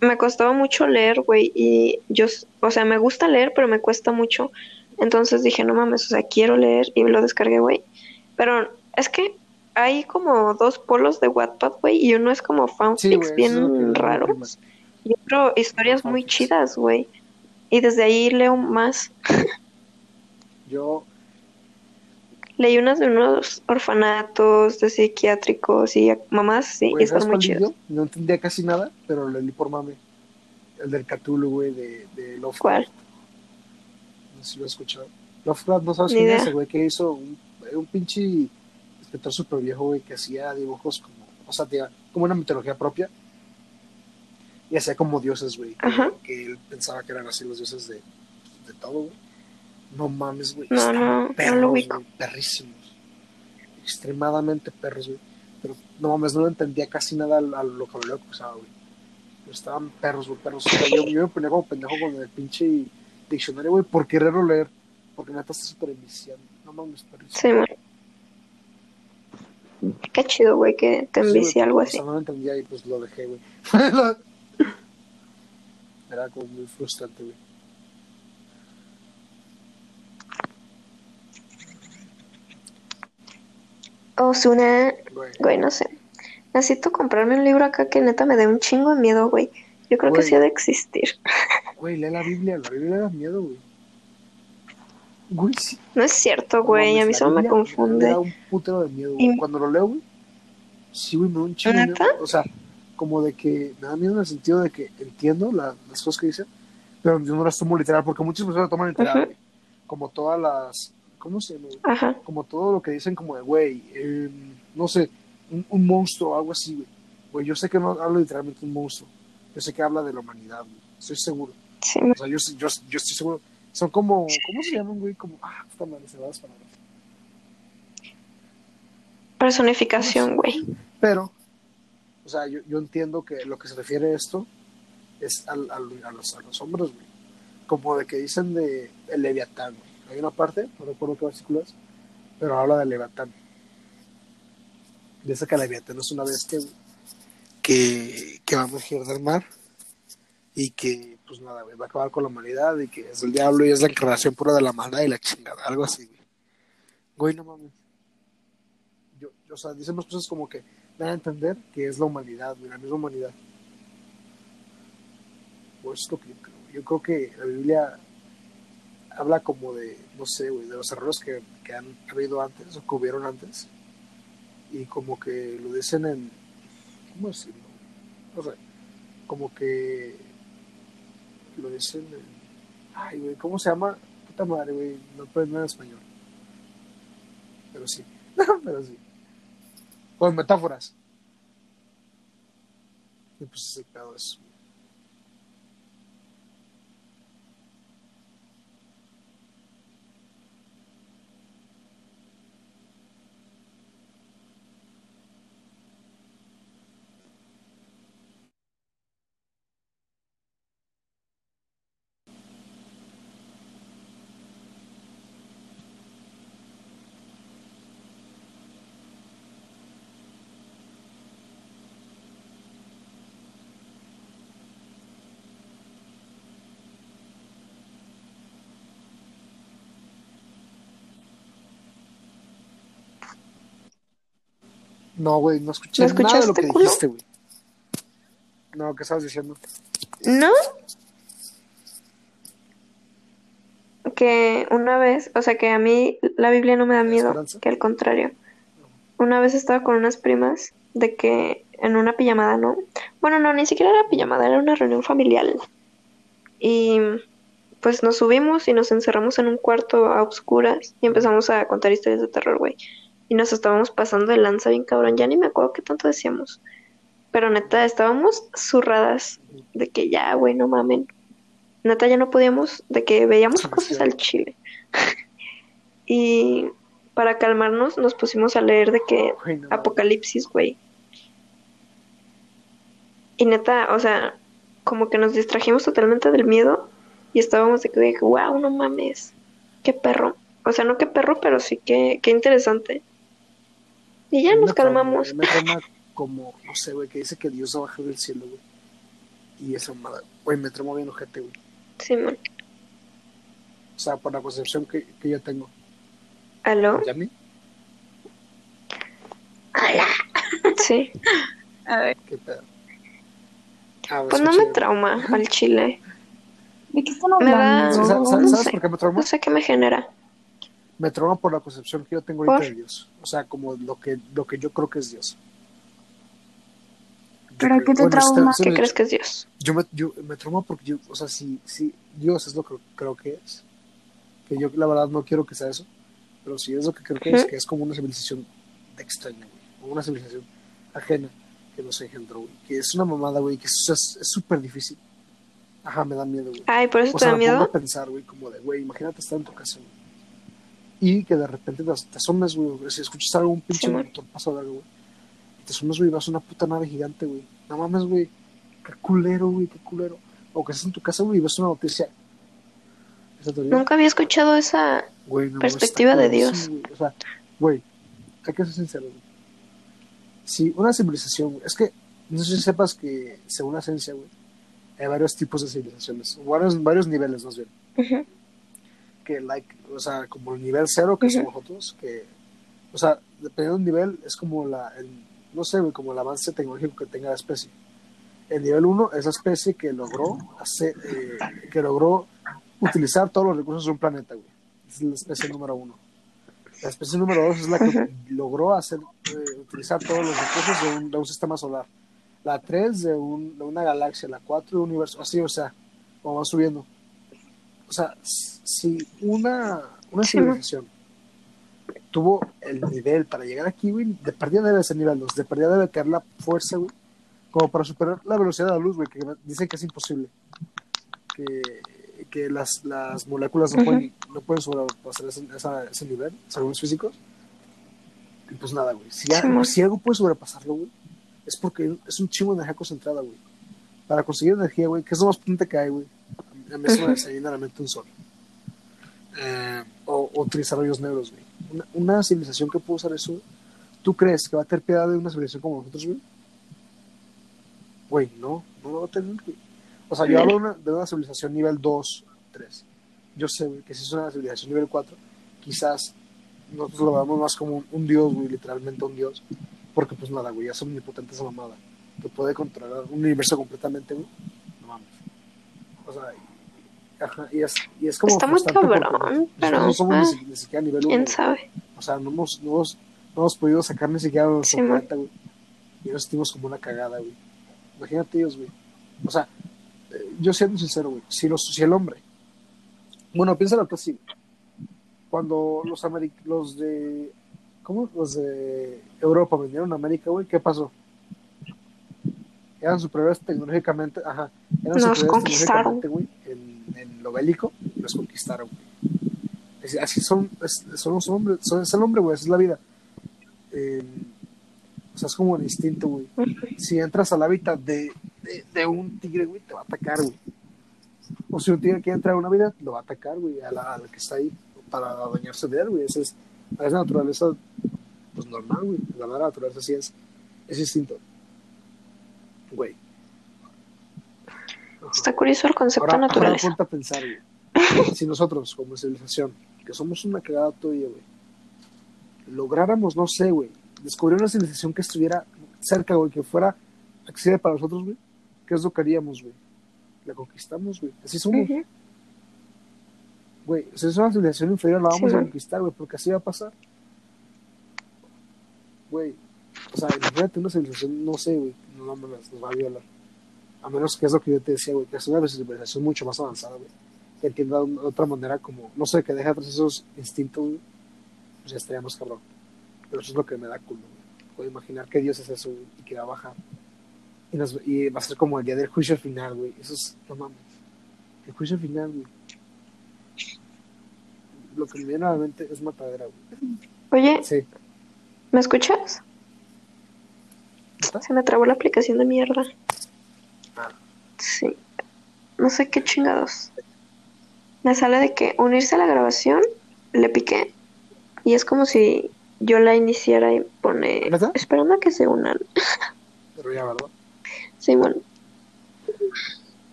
me costaba mucho leer, güey, y yo, o sea, me gusta leer, pero me cuesta mucho. Entonces dije, no mames, o sea, quiero leer y lo descargué, güey. Pero es que hay como dos polos de Wattpad, güey, y uno es como fanfics bien raros y otro historias muy chidas, güey. Y desde ahí leo más. Yo, Leí unas de unos orfanatos, de psiquiátricos y mamás, sí, y Güey, están ¿sabes muy chidas. No entendía casi nada, pero lo leí por mame. El del Cthulhu, güey, de, de Lovecraft. ¿Cuál? No sé si lo has escuchado. Lovecraft, ¿no sabes quién es ese güey que hizo un, un pinche escritor súper viejo, güey, que hacía dibujos como, o sea, tenía como una mitología propia. Y hacía como dioses, güey, que, que él pensaba que eran así los dioses de, de todo, güey. No mames, güey. No, están no, no lo perros, ubico. güey, perrísimos. Extremadamente perros, güey. Pero no mames, no entendía casi nada al vocabulario que usaba, güey. Pero estaban perros, güey, perros. Yo, yo me ponía como pendejo con el pinche diccionario, güey, por quererlo leer. Porque neta está súper enviciado. No mames, perrísimo. Sí, man. Qué chido, güey, que te Sí, güey, envicie algo así. no lo entendía y pues lo dejé, güey. Era como muy frustrante, güey. Osuna, Güey. güey, no sé. Necesito comprarme un libro acá que neta me dé un chingo de miedo, güey. Yo creo que sí ha de existir. Güey, lee la Biblia, la Biblia da miedo, güey. Güey, sí. No es cierto, güey. A mí solo me Biblia Me confunde. da un putero de miedo, Y- güey. Cuando lo leo, güey, sí, güey, me da un chingo de ¿Neta? miedo. O sea, como de que me da miedo en el sentido de que entiendo la- las cosas que dicen, pero yo no las tomo literal, porque muchas personas toman literal, güey. Como todas las. ¿Cómo se llama? güey? Ajá. Como todo lo que dicen, como de, güey, eh, no sé, un, un monstruo o algo así, güey. Güey, yo sé que no habla literalmente de un monstruo. Yo sé que habla de la humanidad, güey. Estoy seguro. Sí, O sea, yo, yo, yo estoy seguro. Son como, ¿cómo se llaman, güey? Como, ah, puta madre, se las palabras. personificación, güey. Pero, o sea, yo, yo entiendo que lo que se refiere a esto es al, al- a, los, a los hombres, güey. Como de que dicen de el Leviatán, güey. Hay una parte, no recuerdo qué versículo es, pero habla del Leviatán. Dice que Leviatán es una bestia, que, que va a emerger del mar y que, pues nada, va a acabar con la humanidad y que es el diablo y es la encarnación pura de la maldad y la chingada, algo así, güey. Güey, no mames. Yo, yo, o sea, dicen más cosas como que dan a entender que es la humanidad, güey, la misma humanidad. Pues es lo que yo creo. Yo creo que la Biblia habla como de, no sé, güey, de los errores que, que han habido antes o que hubieron antes. Y como que lo dicen en, ¿cómo decirlo? No sé, como que lo dicen en, ay, güey, ¿cómo se llama? Puta madre, güey, no puedo nada en español. Pero sí, pero sí. Con metáforas. Y pues ese pedo es. No, güey, no escuché ¿No nada de lo escuchaste, que culo? dijiste, güey. No, ¿qué estabas diciendo? ¿No? Que una vez, o sea, que a mí la Biblia no me da miedo, ¿Esperanza? que al contrario. Una vez estaba con unas primas de que en una pijamada, ¿no? Bueno, no, ni siquiera era pijamada, era una reunión familiar. Y pues nos subimos y nos encerramos en un cuarto a oscuras y empezamos a contar historias de terror, güey. Y nos estábamos pasando de lanza bien cabrón, ya ni me acuerdo qué tanto decíamos. Pero neta, estábamos zurradas de que ya, güey, no mamen. Neta, ya no podíamos, de que veíamos Sí, cosas sí. al chile. y para calmarnos nos pusimos a leer de que no, Apocalipsis, güey. Y neta, o sea, como que nos distrajimos totalmente del miedo y estábamos de que, wow, no mames, qué perro. O sea, no qué perro, pero sí que, qué interesante. Y ya nos calmamos. trauma como, no sé, güey, que dice que Dios va a bajar del cielo, güey. Y esa mamada, güey, me trauma bien ojete, güey. Simón. O sea, por la concepción que, que yo tengo. ¿Aló? ¿Yami? Sí. A ver, ¿Qué pedo? Ah, Pues no me trauma al chile. ¿de qué están Me da- hablando? Sí, ¿Sabes, No, sabes- no sabes sé. por qué me trauma? No sé qué me genera. Me trauma por la concepción que yo tengo ahorita ¿Por? de Dios. O sea, como lo que, lo que yo creo que es Dios. Yo ¿Pero creo- qué te bueno, trauma? este ¿Qué lo he crees que es Dios? Yo me, yo, me trauma porque yo, o sea, si, si Dios es lo que creo que es, que yo la verdad no quiero que sea eso, pero si es lo que creo que es, que es como una civilización extraña, güey, o una civilización ajena que nos engendró, güey, que es una mamada, güey, que es súper difícil. Ajá, me da miedo, güey. Ay, por eso O te sea, da me pongo miedo. a pensar, güey, como de, güey, imagínate estar en tu casa, güey. Y que de repente te, asomes, güey, si escuchas algo, un pinche Simón. motor pasa o algo, güey. Y te asomes, güey, y vas a una puta nave gigante, güey. No mames, güey. Qué culero, güey, qué culero. O que estás en tu casa, güey, y ves una noticia. Nunca había escuchado esa. güey, no mames, perspectiva de culerísimo, güey. O sea, güey, hay que ser sincero, güey. Si una civilización, güey, es que, no sé si sepas que, según la ciencia, güey, hay varios tipos de civilizaciones, varios, varios niveles, más bien. Ujú. Que like, o sea, como el nivel cero que Ujú. somos nosotros, que, o sea, dependiendo del nivel, es como la, el- no sé, como el avance tecnológico que tenga la especie. El nivel uno es la especie que logró hacer, eh, que logró utilizar todos los recursos de un planeta, güey. Es la especie número uno. La especie número dos es la que logró hacer, eh, utilizar todos los recursos de un, de un sistema solar. La tres de, un, de una galaxia, la cuatro de un universo, así, o sea, como va subiendo o sea, si una, una civilización tuvo el nivel para llegar aquí, güey, de perdida debe ser nivel 2, de perdida debe tener la fuerza, güey, como para superar la velocidad de la luz, güey, que dicen que es imposible. Que, que las, las moléculas no pueden, no pueden sobrepasar ese, esa- ese nivel, según los físicos. Y pues nada, güey. Si, Sí, algo- man. si algo puede sobrepasarlo, güey, es porque es un chingo de energía concentrada, güey. Para conseguir energía, güey, que es lo más potente que hay, güey. A mí se me se viene a la mente un sol. Eh, o, o utilizar rayos negros, güey. Una, civilización que puede usar eso, ¿tú crees que va a tener piedad de una civilización como nosotros, güey? Güey, no, no lo va a tener. O sea, yo hablo de una, civilización nivel 2, 3. Yo sé, que si es una civilización nivel 4, quizás nosotros lo veamos más como un, dios, güey, literalmente un dios. Porque, pues nada, güey, ya es omnipotente esa mamada. Que puede controlar un universo completamente, güey. No mames. O sea, ajá, y, es, y es como. Está muy cabrón, nosotros pero, No somos ni, ah, ni siquiera nivel 1. ¿Quién sabe? O sea, no hemos, no hemos, no hemos podido sacar ni siquiera nuestro Sí, güey. Y nos sentimos como una cagada, güey. Imagínate ellos, güey. O sea, eh, yo siendo sincero, güey. Si, los, si el hombre. Bueno, piénsalo que así. Cuando los, ameri- los de. ¿Cómo? Los de Europa vinieron a América, güey. ¿Qué pasó? Eran superiores tecnológicamente. Ajá. Eran Nos superiores conquistaron. tecnológicamente, güey. En, en lo bélico. Los conquistaron. Es- Así son, es, son los hombres, son, es el hombre, güey, esa es la vida. Eh, o sea, es como el instinto, güey. Si entras al hábitat de, de, de un tigre, güey, te va a atacar, güey. O si un tigre quiere entrar a una vida, lo va a atacar, güey, a la, a la que está ahí para dañarse de él, güey. Esa es, es la naturaleza, pues normal, güey. La naturaleza sí es, es instinto. Güey. Está curioso el concepto Ahora, ahora naturaleza. ponte a pensar, güey. si nosotros, como civilización, que somos una cagada todavía, güey, lográramos, no sé, güey, descubrir una civilización que estuviera cerca, güey, que fuera accesible para nosotros, güey, ¿qué es lo que haríamos, güey? La conquistamos, güey. Así somos, Ujú. güey. Si es una civilización inferior, la vamos Sí, a ¿no? conquistar, güey, porque así va a pasar. Güey. O sea, imagínate una civilización, no sé, güey, no nos, nos va a violar. A menos que es lo que yo te decía, güey, que es una civilización mucho más avanzada, güey. Que entienda de otra manera como, no sé, que deje atrás esos instintos, güey. Pues ya estaríamos cabrón. Pero eso es lo que me da culo, güey. Puedo imaginar que Dios es eso, güey, y que va a bajar. Y, nos- y va a ser como el día del juicio final, güey. Eso es, no mames. El juicio final, güey. Lo que me viene a la mente es matadera, güey. Oye, Sí. ¿me escuchas? ¿Está? Se me trabó la aplicación de mierda. Sí. No sé qué chingados. Me sale de que unirse a la grabación, le piqué. Y es como si yo la iniciara y pone ¿Neta? esperando a que se unan. Pero ya, ¿verdad? Sí, bueno.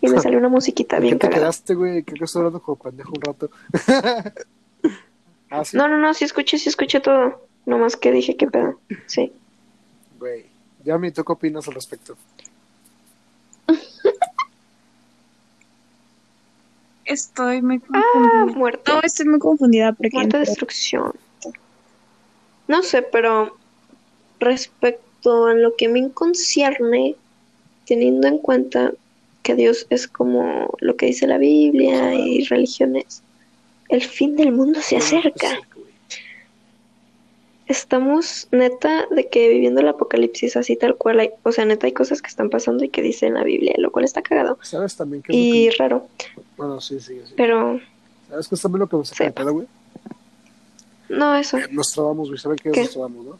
Y me salió una musiquita ¿En qué bien te cagada. quedaste, güey? Creo que estoy hablando como pendejo un rato. ah, sí. No, no, no, sí escuché, sí escuché todo. Nomás que dije qué pedo. Sí. Güey. Ya, ¿tú qué opinas al respecto? Estoy muy Ah, confundida. muerte. No, estoy muy confundida porque Muerte, destrucción. No sé, pero respecto a lo que me concierne, teniendo en cuenta que Dios es como lo que dice la Biblia y religiones, el fin del mundo se acerca. Estamos neta de que viviendo el apocalipsis así tal cual hay, o sea, neta hay cosas que están pasando y que dice en la Biblia, lo cual está cagado ¿Sabes también que y que... raro, Bueno, sí, sí, sí. pero ¿Sabes qué es también lo que me saca de Sepa. pedo, güey? no eso. Eh, Nostradamus, güey. ¿Saben qué ¿Qué? Nostradamus, no?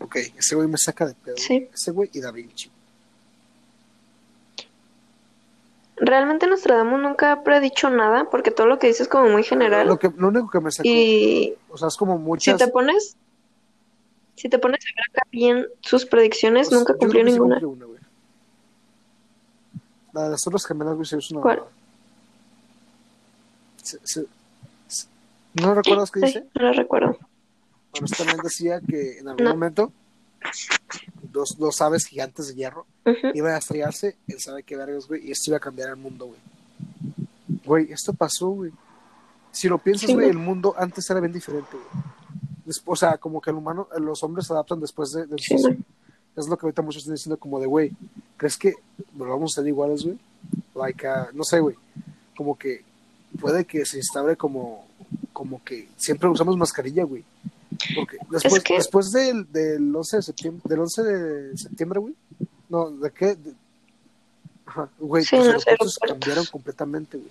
Ok, ese güey me saca de pedo. Sí. Ese güey y Da Vinci. Realmente Nostradamus nunca ha predicho nada porque todo lo que dice es como muy general Lo, que, lo único que me sacó, y o sea, es como si muchas... te pones si te pones a ver acá bien sus predicciones pues, nunca cumplió sí ninguna. cumplió una. La de las Torres Gemelas, güey, se hizo una... ¿Cuál? Se- se- se- ¿No recuerdas qué Ay, dice? no la recuerdo. Bueno, también decía que en algún No. momento dos, dos aves gigantes de hierro Ujú. iban a estrellarse, él sabe qué vergas, güey, y esto iba a cambiar el mundo, güey. Güey, esto pasó, güey. Si lo piensas, Sí, güey, güey. el mundo antes era bien diferente, güey. Después, o sea, como que el humano, los hombres se adaptan después de, del Sí. Es lo que ahorita muchos están diciendo como de, güey, ¿crees que volvamos a ser iguales, güey? Like, ah, no sé, güey. Como que puede que se instaure como, como que siempre usamos mascarilla, güey. Porque después, que- después del, del 11 de septiembre, del 11 de septiembre, güey. No, ¿de qué? De- Ajá, güey, Sí, los en los aeropuertos aeropuertos. cambiaron completamente, güey.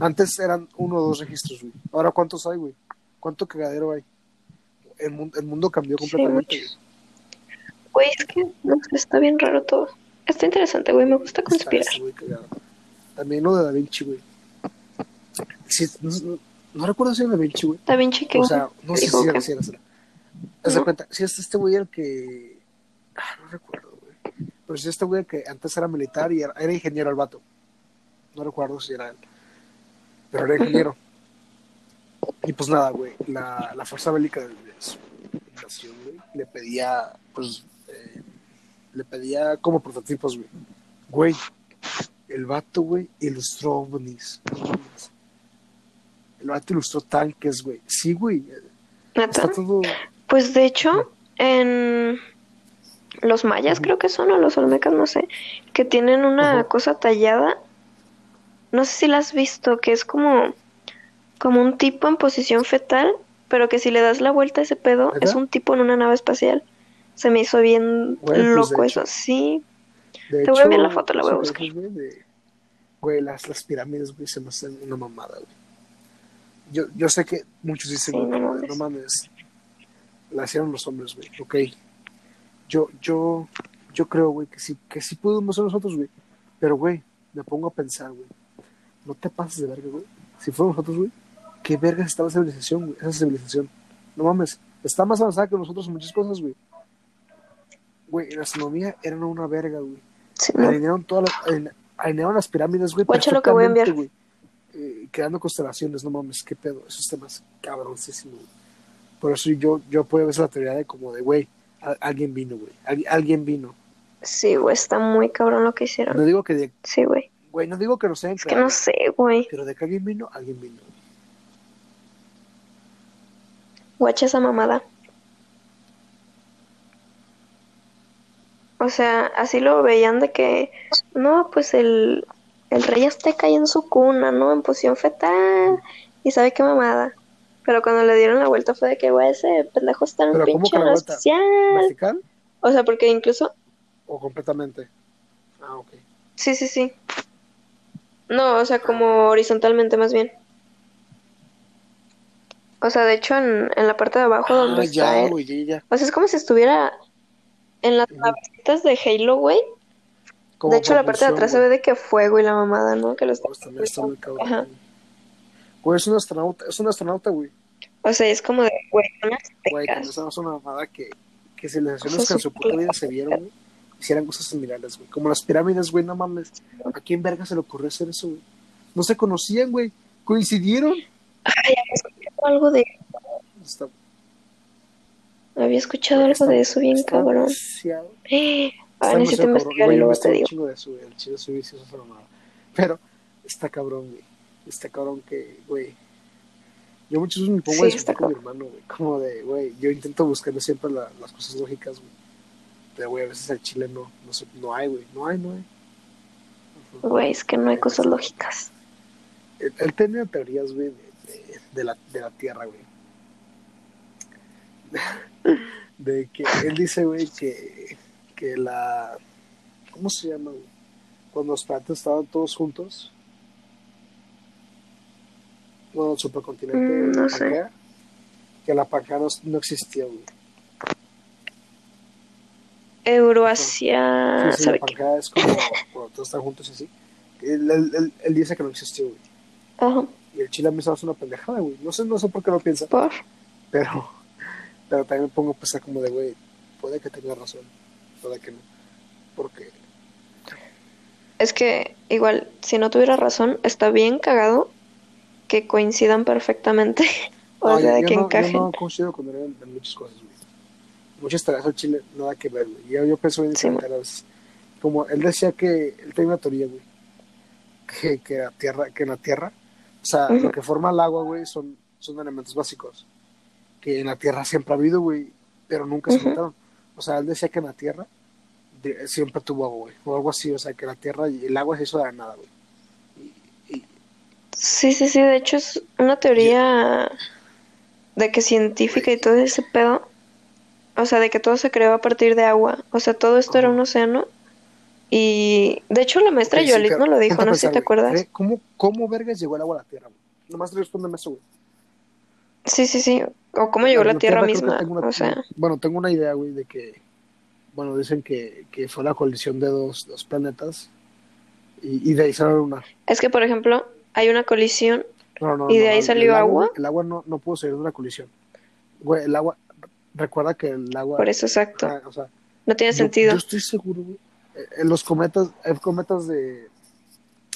Antes eran uno o dos registros, güey. Ahora, ¿cuántos hay, güey? ¿Cuánto cagadero hay? El, mun- el mundo cambió completamente, güey. Es que no está bien raro todo. Está interesante, güey, me gusta conspirar. está. También lo de Da Vinci, güey. Sí, no, no- recuerdo si era Da Vinci, güey. Da Vinci que O sea, no sé si era, si era, si era. Haz de ¿No? cuenta, si es este güey el que. Ah, no recuerdo, güey. Pero si es este güey el que antes era militar y era, era ingeniero el vato. No recuerdo si era él. Pero era ingeniero. Y pues nada, güey. La, la fuerza bélica de, de su nación, güey, le pedía, pues. eh, le pedía como prototipos, güey. Güey, el vato, güey, ilustró ovnis. El vato ilustró tanques, güey. Sí, güey. Está todo. Pues de hecho, en los mayas creo que son, o los olmecas, no sé, que tienen una cosa tallada, no sé si la has visto, que es como, como un tipo en posición fetal, pero que si le das la vuelta a ese pedo, es un tipo en una nave espacial. Se me hizo bien Güey, pues, loco hecho. eso, sí. Te voy a enviar la foto, la voy a ¿sabes buscar. qué, Güey, de- güey, las, las pirámides, güey, se me hacen una mamada, güey. Yo, yo sé que muchos dicen, no no mames, la hicieron los hombres, güey, ok. Yo, yo, yo creo, güey, que sí, que sí pudimos ser nosotros, güey. Pero, güey, me pongo a pensar, güey. No te pases de verga, güey. Si fuéramos nosotros, güey, ¿qué verga estaba esa civilización, güey? Esa civilización. No mames, está más avanzada que nosotros en muchas cosas, güey. Güey, en astronomía eran una verga, güey. Sí, no. Alinearon todas las, alinearon las pirámides, güey. Guacha lo que voy a enviar. güey. Eh, creando constelaciones, no mames, qué pedo. Esos temas cabroncísimos. Por eso yo, yo apoyo a veces la teoría de como de, güey, alguien vino, güey. Al- alguien vino. Sí, güey, está muy cabrón lo que No hicieron. digo que de, Sí, güey. güey, no digo que no sean Es que no sé, güey. pero de que alguien vino, alguien vino. Guacha esa mamada. O sea, así lo veían de que, no, pues el, el rey azteca ahí en su cuna, ¿no? En posición fetal. Y sabe qué mamada. Pero cuando le dieron la vuelta fue de que, güey, ese pendejo está en un Pero ¿cómo pinche. ¿Vertical O sea, porque incluso, o completamente? Ah, ok. sí, sí, sí. No, o sea, como horizontalmente más bien. O sea, de hecho, en, en la parte de abajo donde Ah, está ya, ya. O sea, es como si estuviera en las navecitas de Halo, güey. Como De hecho, la parte de atrás se ve de que fuego y la mamada, ¿no? Que lo está Pues también está muy cabrón. Ajá. güey. Es un astronauta, es un astronauta, güey. O sea, es como de, güey, unas Güey, que no tecas. sabemos una mamada que, que civilizaciones que en su puta vida se vieron, güey, hicieran cosas similares, güey. Como las pirámides, güey, no mames. ¿A quién verga se le ocurrió hacer eso, güey? No se conocían, güey. Coincidieron. Ay, había escuchado algo de, Está, había escuchado algo de eso bien cabrón. demasiado- Eh, Ay, necesito investigar y luego te digo. de. El sí, es mamada. Pero está cabrón, güey. Está cabrón que, güey. Yo muchas veces me pongo Sí, a con mi hermano, güey. Como de, güey, yo intento buscarle siempre la- las cosas lógicas, güey. Pero, güey, a veces el chile no, no, no hay, güey. No hay, no hay. Güey, es que no hay cosas lógicas. Él, él tenía teorías, güey, de, de- de la, de la Tierra, güey. de que él dice, güey, que, que la. ¿Cómo se llama? Cuando los planetas estaban todos juntos. Bueno, el supercontinente. Mm, no sé. Pangea, Que la Pangea no, no existía, güey. Euroasia. Sí, sí, ¿Sabe la? Pangea es como cuando todos están juntos y así. Él, él, él- él dice que no existió, güey. Ajá. Y el chile a mí se hace una pendejada, güey. No sé, no sé por qué lo piensa. Por. Pero, pero también me pongo a pensar como de, güey, puede que tenga razón, puede que no. Porque, Es que igual, si no tuviera razón, está bien cagado que coincidan perfectamente. o No, sea, yo- de yo que no, encajen. Yo no coincido con en, en muchas cosas, güey. Muchas tareas del Chile, nada que ver, güey. Yo, yo pienso bien Sí, a veces. Como él decía que, él tenía una teoría, güey, que, que, la tierra, que en la Tierra, o sea, Ujú. lo que forma el agua, güey, son, son elementos básicos. Que en la Tierra siempre ha habido, güey, pero nunca se Ujú. juntaron. O sea, él decía que en la Tierra de- siempre tuvo agua, güey. O algo así, o sea, que la Tierra y el agua se hizo de la nada, güey. Y, y- Sí, sí, sí. De hecho, es una teoría de que científica y todo ese pedo. O sea, de que todo se creó a partir de agua. O sea, todo esto era un océano. Y de hecho, la maestra sí, Yolit nos lo dijo, no sé si te güey, acuerdas. ¿eh? ¿Cómo, ¿Cómo vergas llegó el agua a la Tierra, güey? Nomás respóndeme eso, güey. Sí, sí, sí. O cómo llegó la Tierra misma. una- O sea, Bueno, tengo una idea, güey, de que, bueno, dicen que, que fue la colisión de dos, dos planetas y, y de ahí salió la luna. es que, por ejemplo, hay una colisión. No, no, ¿Y de no, ahí el salió agua? El agua no, no pudo salir de una colisión. Güey, el agua, recuerda que el agua... Por eso, exacto. ah, o sea, No tiene yo- sentido. Yo estoy seguro, güey. eh, En los cometas, hay cometas de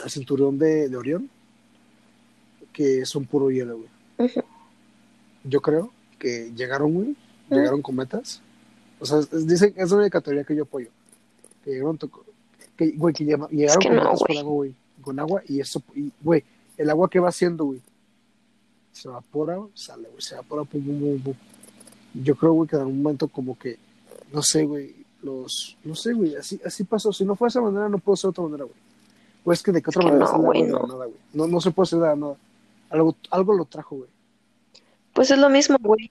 el cinturón de, de Orión que son puro hielo, güey. Yo creo que llegaron, güey. Llegaron cometas. O sea, es, dicen, es una única teoría que yo apoyo. Que llegaron, que, güey, que llegaron que no, con agua, güey. Con agua y eso, y, güey, el agua que va haciendo, güey. Se evapora, sale, güey. Se evapora, pum, pum, pum, pum. Yo creo, güey, que en algún momento como que, no sé, güey, los, no sé, güey, así, así pasó. Si no fue de esa manera, no puedo ser de otra manera, güey. Pues es que de qué otra Es manera no, güey, la no. nada, güey. No, no se puede hacer la nada. Algo, algo lo trajo, güey. Pues es lo mismo, güey.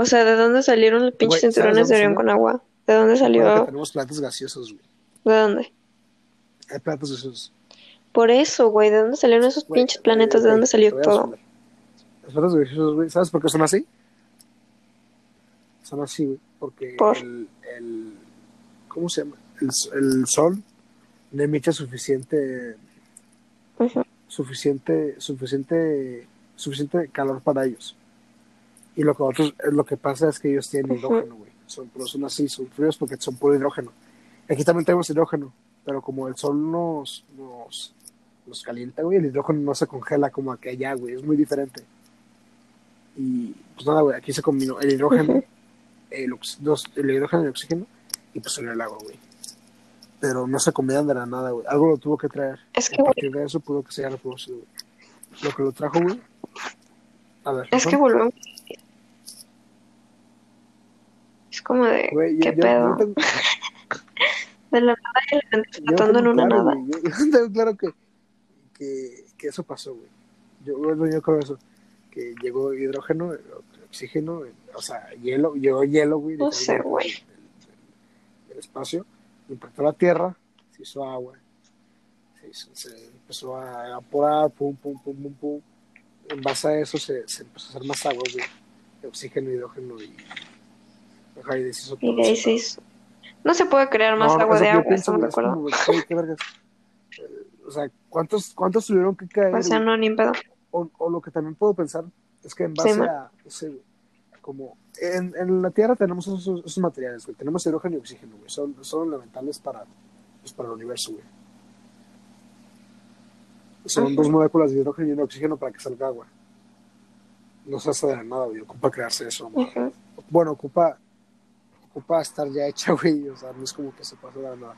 O sea, ¿de dónde salieron los pinches Güey, ¿sabes cinturones de Orión con agua? ¿De dónde salió? tenemos planetas gaseosos, güey. ¿De dónde? Hay planetas gaseosos. Por eso, güey, ¿de dónde salieron esos Güey, pinches planetas? ¿De dónde salió todo? Los planetas gaseosos, güey, ¿sabes por qué son así? Son así, güey, porque ¿Por? el, el, ¿cómo se llama? El, el sol no emite suficiente, suficiente, suficiente, suficiente calor para ellos. Y lo que otros, lo que pasa es que ellos tienen hidrógeno, güey. Son, pero son así, son fríos porque son puro hidrógeno. Aquí también tenemos hidrógeno, pero como el sol nos, nos, nos calienta, güey, el hidrógeno no se congela como aquí allá, güey. Es muy diferente. Y pues nada, güey, aquí se combinó el hidrógeno, el, dos- el hidrógeno y el oxígeno, y pues salió el agua, güey. Pero no se combinan de la nada, güey. Algo lo tuvo que traer. Es que, a partir de eso pudo que se haya reproducido, güey. Lo que lo trajo, güey. A ver, es que volvemos. Es como de, Güey, ¿qué yo- pedo? yo tengo- De la nada y la gente en una claro, nada. güey, Yo, yo tengo claro que, que, que eso pasó, güey. Yo, bueno, yo creo eso. Que llegó hidrógeno, oxígeno, o sea, hielo, llegó hielo, güey. No sé, güey. del espacio, impactó la tierra, se hizo agua, se, hizo- se empezó a evaporar, pum, pum, pum, pum, pum. En base a eso se, se empezó a hacer más agua, güey. Oxígeno, hidrógeno y. Ajá, y deshizo todo. No se puede crear más No, agua de agua. Eh, O sea, ¿cuántos, ¿cuántos tuvieron que caer? O sea, güey? no, ni pedo. o, o lo que también puedo pensar es que en base Sí, a, güey, como en, en la Tierra tenemos esos, esos materiales, güey. Tenemos hidrógeno y oxígeno, güey. Son, son elementales para, pues, para el universo, güey. Son dos moléculas de hidrógeno y un oxígeno para que salga agua. No se hace de la nada, güey. Ocupa crearse eso. Bueno, ocupa, ocupa estar ya hecha, güey. O sea, no es como que se pase de la nada.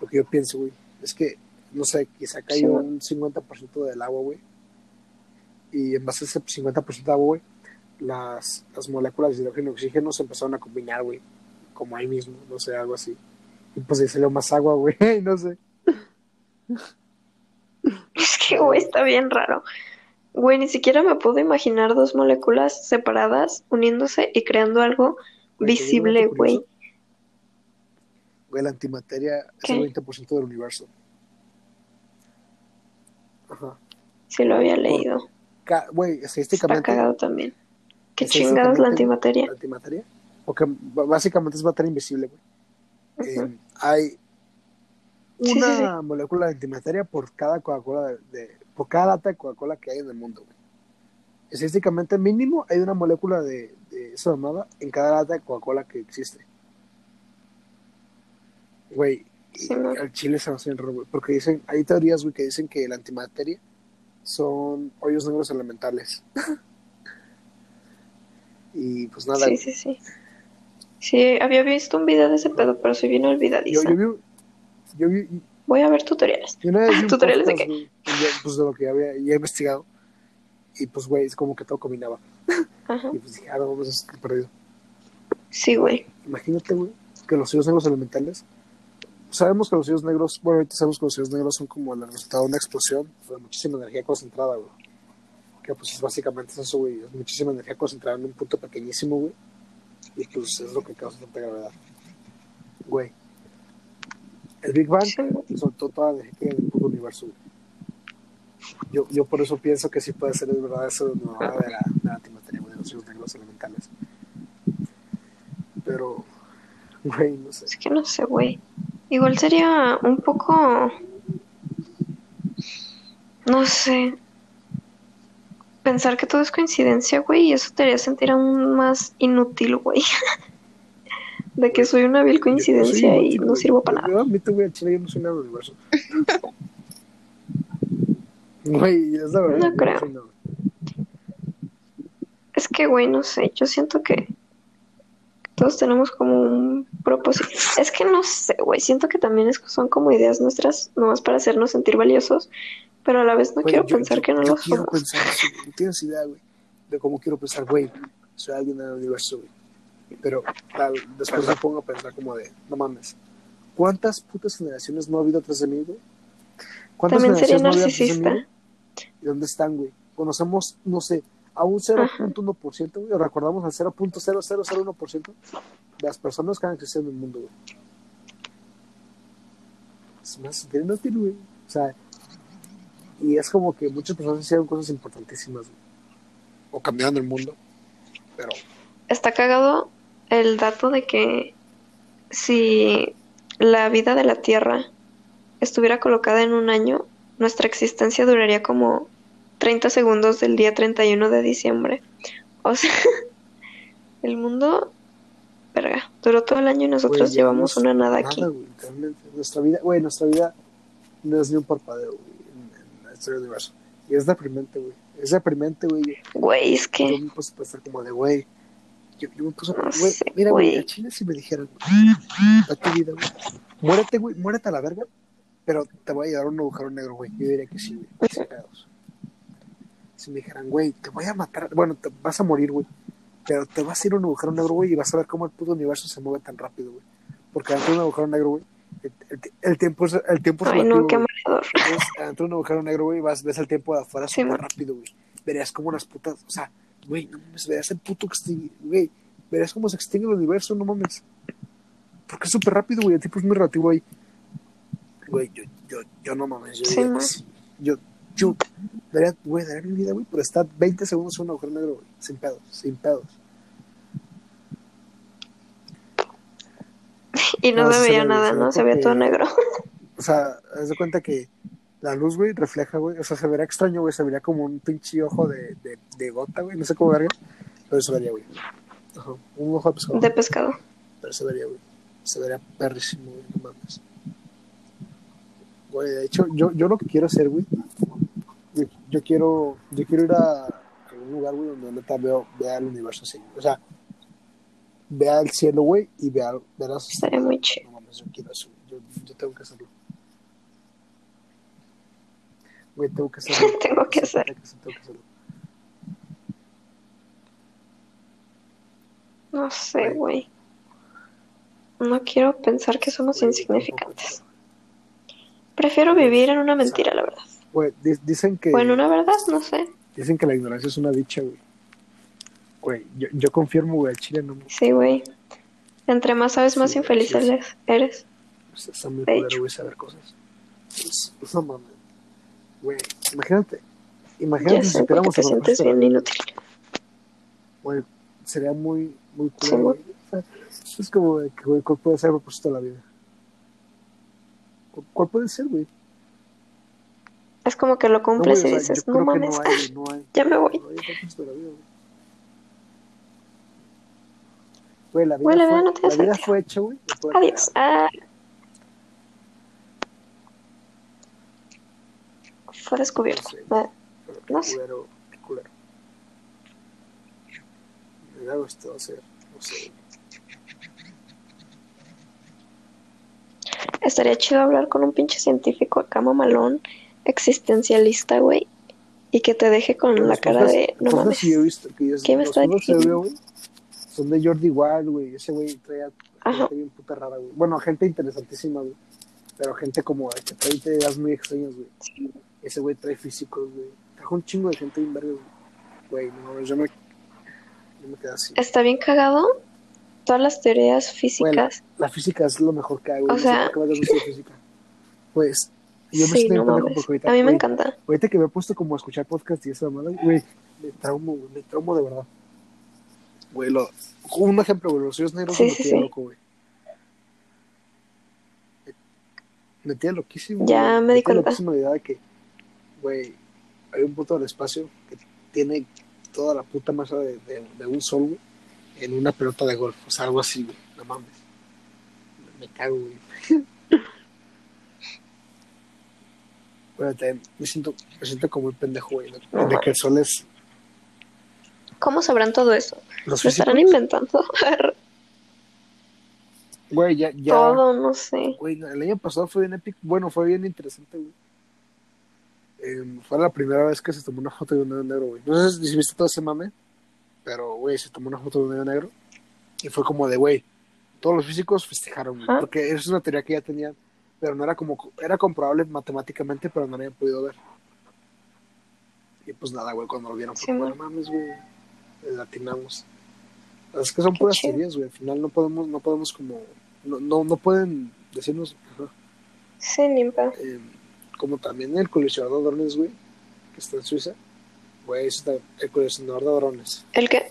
Lo que yo pienso, güey, es que, no sé, quizá cayó Sí. un 50% del agua, güey. Y en base a ese 50% de agua, güey, las, las moléculas de hidrógeno y oxígeno se empezaron a combinar, güey. Como ahí mismo, no sé, algo así. Y pues ahí salió más agua, güey. no sé. Es que, güey, está bien raro. Güey, ni siquiera me puedo imaginar dos moléculas separadas uniéndose y creando algo Visible, güey. Güey, la antimateria es el 20% del universo. Ajá. Sí lo había leído. Güey, Está estadísticamente, cagado también. Qué chingados la antimateria. la antimateria, porque básicamente es materia invisible, güey. Eh, hay Sí, sí, una molécula de antimateria por cada Coca-Cola de, de- por cada lata de Coca-Cola que hay en el mundo, güey. Estadísticamente mínimo hay una molécula de, de esa mamada en cada lata de Coca-Cola que existe. Güey, Sí, no. al chile se nos hace güey, porque dicen, hay teorías, güey, que dicen que la antimateria son hoyos negros elementales. y pues nada, Sí, sí, sí. Sí, había visto un video de ese pedo, pero soy bien yo, olvidadiza. yo yo vi, Voy a ver tutoriales. Yo un ¿Tutoriales de podcast, y ya, pues de lo que había ya he investigado. Y pues, güey, es como que todo combinaba. Ajá. Y pues dije, ah, no, vamos a estar perdido. Sí, güey. Imagínate, güey, que los hoyos negros elementales. Sabemos que los hoyos negros, bueno, ahorita sabemos que los hoyos negros son como el resultado de una explosión de muchísima energía concentrada, güey. Que pues es básicamente es eso, güey, es muchísima energía concentrada en un punto pequeñísimo, güey. Y pues es lo que causa tanta gravedad. Güey. El Big Bang soltó toda la energía del puto universo. güey. Yo, yo por eso pienso que sí puede ser el verdad eso de la, de la, de la antimateria, de los hoyos negros elementales. Pero, güey, no sé. Es que no sé, güey. Igual sería un poco. No sé. Pensar que todo es coincidencia, güey, y eso te haría sentir aún más inútil, güey. De que soy una vil Yo- yo soy coincidencia y no sirvo para Yo nada. admito, güey, al chile yo no soy nada del universo. Güey, es la verdad. No creo. Es que, güey, no sé. Yo siento que todos tenemos como un propósito. Es que no sé, güey. Siento que también es- son como ideas nuestras, nomás para hacernos sentir valiosos, pero a la vez no quiero yo- pensar yo- que no yo lo quiero somos. pensar. No tienes idea, güey, de cómo quiero pensar, güey, soy alguien en el universo, güey. Pero tal, después me pongo a pensar como de, no mames, ¿cuántas putas generaciones no ha habido atrás de mí, güey? ¿Cuántas También sería no ¿Y dónde están, güey? Conocemos, no sé, a un 0.1%, güey, o recordamos al 0.0001% de las personas que han existido en el mundo, güey. Es más inútil, güey. O sea, y es como que muchas personas hicieron cosas importantísimas, güey. O cambiaron el mundo. Pero, Está cagado el dato de que si la vida de la Tierra estuviera colocada en un año, nuestra existencia duraría como 30 segundos del día 31 de diciembre. O sea, el mundo, verga, duró todo el año y nosotros güey, llevamos una nada aquí. Nada, güey, literalmente. Nuestra vida, güey, nuestra vida no es ni un parpadeo, güey, en, en la historia del universo. Y es deprimente, güey. Es deprimente, güey. Güey, es Yo que me puse a pensar como de, güey. Yo, yo me puse a No güey, sé, mira, güey. a Chile si me dijeran, güey, a tu vida, güey. Muérete, güey, muérete a la verga, pero te voy a llevar a un agujero negro, güey. Yo diría que sí, güey, sin pedos. Si me dijeran, güey, te voy a matar, bueno, te vas a morir, güey, pero te vas a ir a un agujero negro, güey, y vas a ver cómo el puto universo se mueve tan rápido, güey. Porque dentro de un agujero negro, güey, el, el- el tiempo es, el tiempo es ay relativo, no, qué dentro de un agujero negro, güey, vas, ves el tiempo de afuera Sí, súper rápido, güey. Verías como las putas, o sea, güey, no mames, verías el puto extingue, güey. Verías cómo se extingue el universo, no mames. Porque es súper rápido, güey, el tiempo es muy relativo ahí. Güey, yo, yo, yo no mames, yo, Sí, yo, yo, daría, güey, daría mi vida, güey, por estar 20 segundos en un agujero negro, güey, sin pedos, sin pedos. Y no No, se veía ve, nada, ¿no? Se veía todo negro. O sea, haz de cuenta que la luz, güey, refleja, güey. O sea, se vería extraño, güey. Se vería como un pinche ojo de, de, de gota, güey. No sé cómo verga. Pero se vería, güey. Ajá. Un ojo de pescado. De pescado. Pero se vería, güey. Se vería perrísimo, güey. No mames. Güey, de hecho, yo, yo lo que quiero hacer, güey. Yo, yo quiero, yo quiero ir a algún lugar, güey, donde neta veo, vea el universo así. O sea, vea el cielo, güey, y vea, vea las Estaría muy chido. no mames, yo quiero eso. Yo, yo tengo que hacerlo. Güey, tengo que hacerlo. Tengo que hacer. Tengo que hacerlo. No sé, güey. No quiero pensar que somos insignificantes. Prefiero vivir en una mentira, la verdad. Güey, di- dicen que, O en una verdad, no sé. Dicen que la ignorancia es una dicha, güey. Güey, yo, yo confirmo, güey, al chile no Sí, güey. Entre más sabes, más Sí, infeliz sí, sí. eres. eres. Pues, está muy De culero, hecho. güey, saber cosas. Pues, pues, no mames. Güey, imagínate. Ya Imagínate si sé, porque supiéramos te el sientes propósito de la bien vida, inútil. Güey, sería muy, muy Sí, culero, güey. güey. O sea, Es como, de que, güey, ¿cuál puede ser el propósito de la vida? ¿Cu- ¿Cuál puede ser, güey? Es como que lo No, cumples güey, y dices, no mames, no hay, no hay. ya me voy. No güey. La vida, Güey, la vida fue, no tiene la vida sentido. fue hecha, güey. de pura Adiós. Ah. Fue descubierto. No sé. culero, qué culero. Me da gusto hacer, no sé. Estaría chido hablar con un pinche científico acá mamalón, existencialista, güey, y que te deje con la cara de, no mames. que yo he visto, que yo, ¿Qué me está diciendo? veo, son de Jordi Wild, güey. Ese güey trae a Ajá. gente bien puta rara, güey. Bueno, gente interesantísima, güey. Pero gente como que trae ideas muy extrañas, güey. Sí. Ese güey trae físicos, güey. Trajo un chingo de gente bien verga, güey. Güey, no, yo me, yo me quedé así. Está bien cagado todas las teorías físicas. la física es lo mejor que hago. O sea- la física. Pues, yo me Sí, bien no mames. porque ahorita, A mí me güey, encanta. ahorita que me he puesto como a escuchar podcast y esa mamada, güey, me traumo, me traumo de verdad. Güey, lo, un ejemplo, güey, los hoyos negros Sí, me sí, sí. loco, güey. Me tiene loquísimo. Ya güey. me di cuenta. loquísimo la idea de que, güey, hay un punto del espacio que tiene toda la puta masa de, de, de un sol, güey, en una pelota de golf. O sea, algo así, güey. No mames. Me, cago, güey. Bueno, también me siento, me siento como un pendejo, güey. De, No de que el sol es. ¿Cómo sabrán todo eso? Los ¿Lo estarán inventando? güey, ya, ya. todo, no sé. Güey, el año pasado fue bien épico. Bueno, fue bien interesante, güey. Em, fue la primera vez que se tomó una foto de un negro, güey. No sé si viste todo ese mame, pero, güey, se tomó una foto de un dedo negro. Y fue como de, güey, todos los físicos festejaron. Ajá. Porque es una teoría que ya tenían, pero no era como, era comprobable matemáticamente, pero no habían podido ver. Y pues nada, güey, cuando lo vieron fue Sí, como, no mames, güey, latinamos. Es que son Qué puras chido. teorías, güey. Al final no podemos, no podemos como, no, no, no pueden decirnos, ajá, Sí, eh, como también el colisionador de güey, que está en Suiza. Güey, eso está, el colisionador de drones. ¿El qué?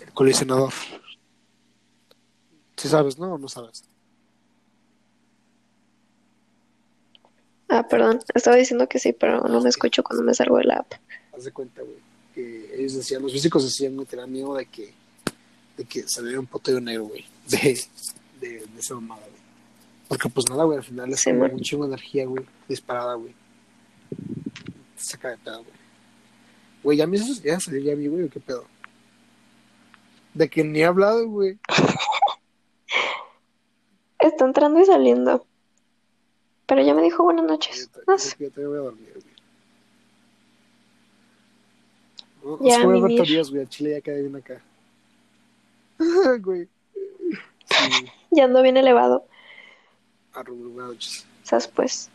El colisionador. ¿Sí sabes, no? ¿O no sabes? Ah, perdón. Estaba diciendo que sí, pero no me escucho cuando me salgo de la app. Haz de cuenta, güey, que ellos decían, los físicos decían, güey, tenían miedo de que, de que saliera un poteo negro, güey, de, de, de esa mamada, güey. Porque pues nada, güey, al final es Sí, un chingo de energía, güey, disparada, güey. Saca de pedo, güey. Güey, ya me hizo- ya salió ya a mí, güey, ¿o qué pedo? De que ni he hablado, güey. Está entrando y saliendo. Pero ya me dijo buenas noches. Yo No te- sé. yo te voy a dormir, güey. No, Ya, es que voy a ver teorías, güey, al chile ya quedé bien acá. güey. Sí, Ya ando bien elevado. noches. ¿Sabes? Pues.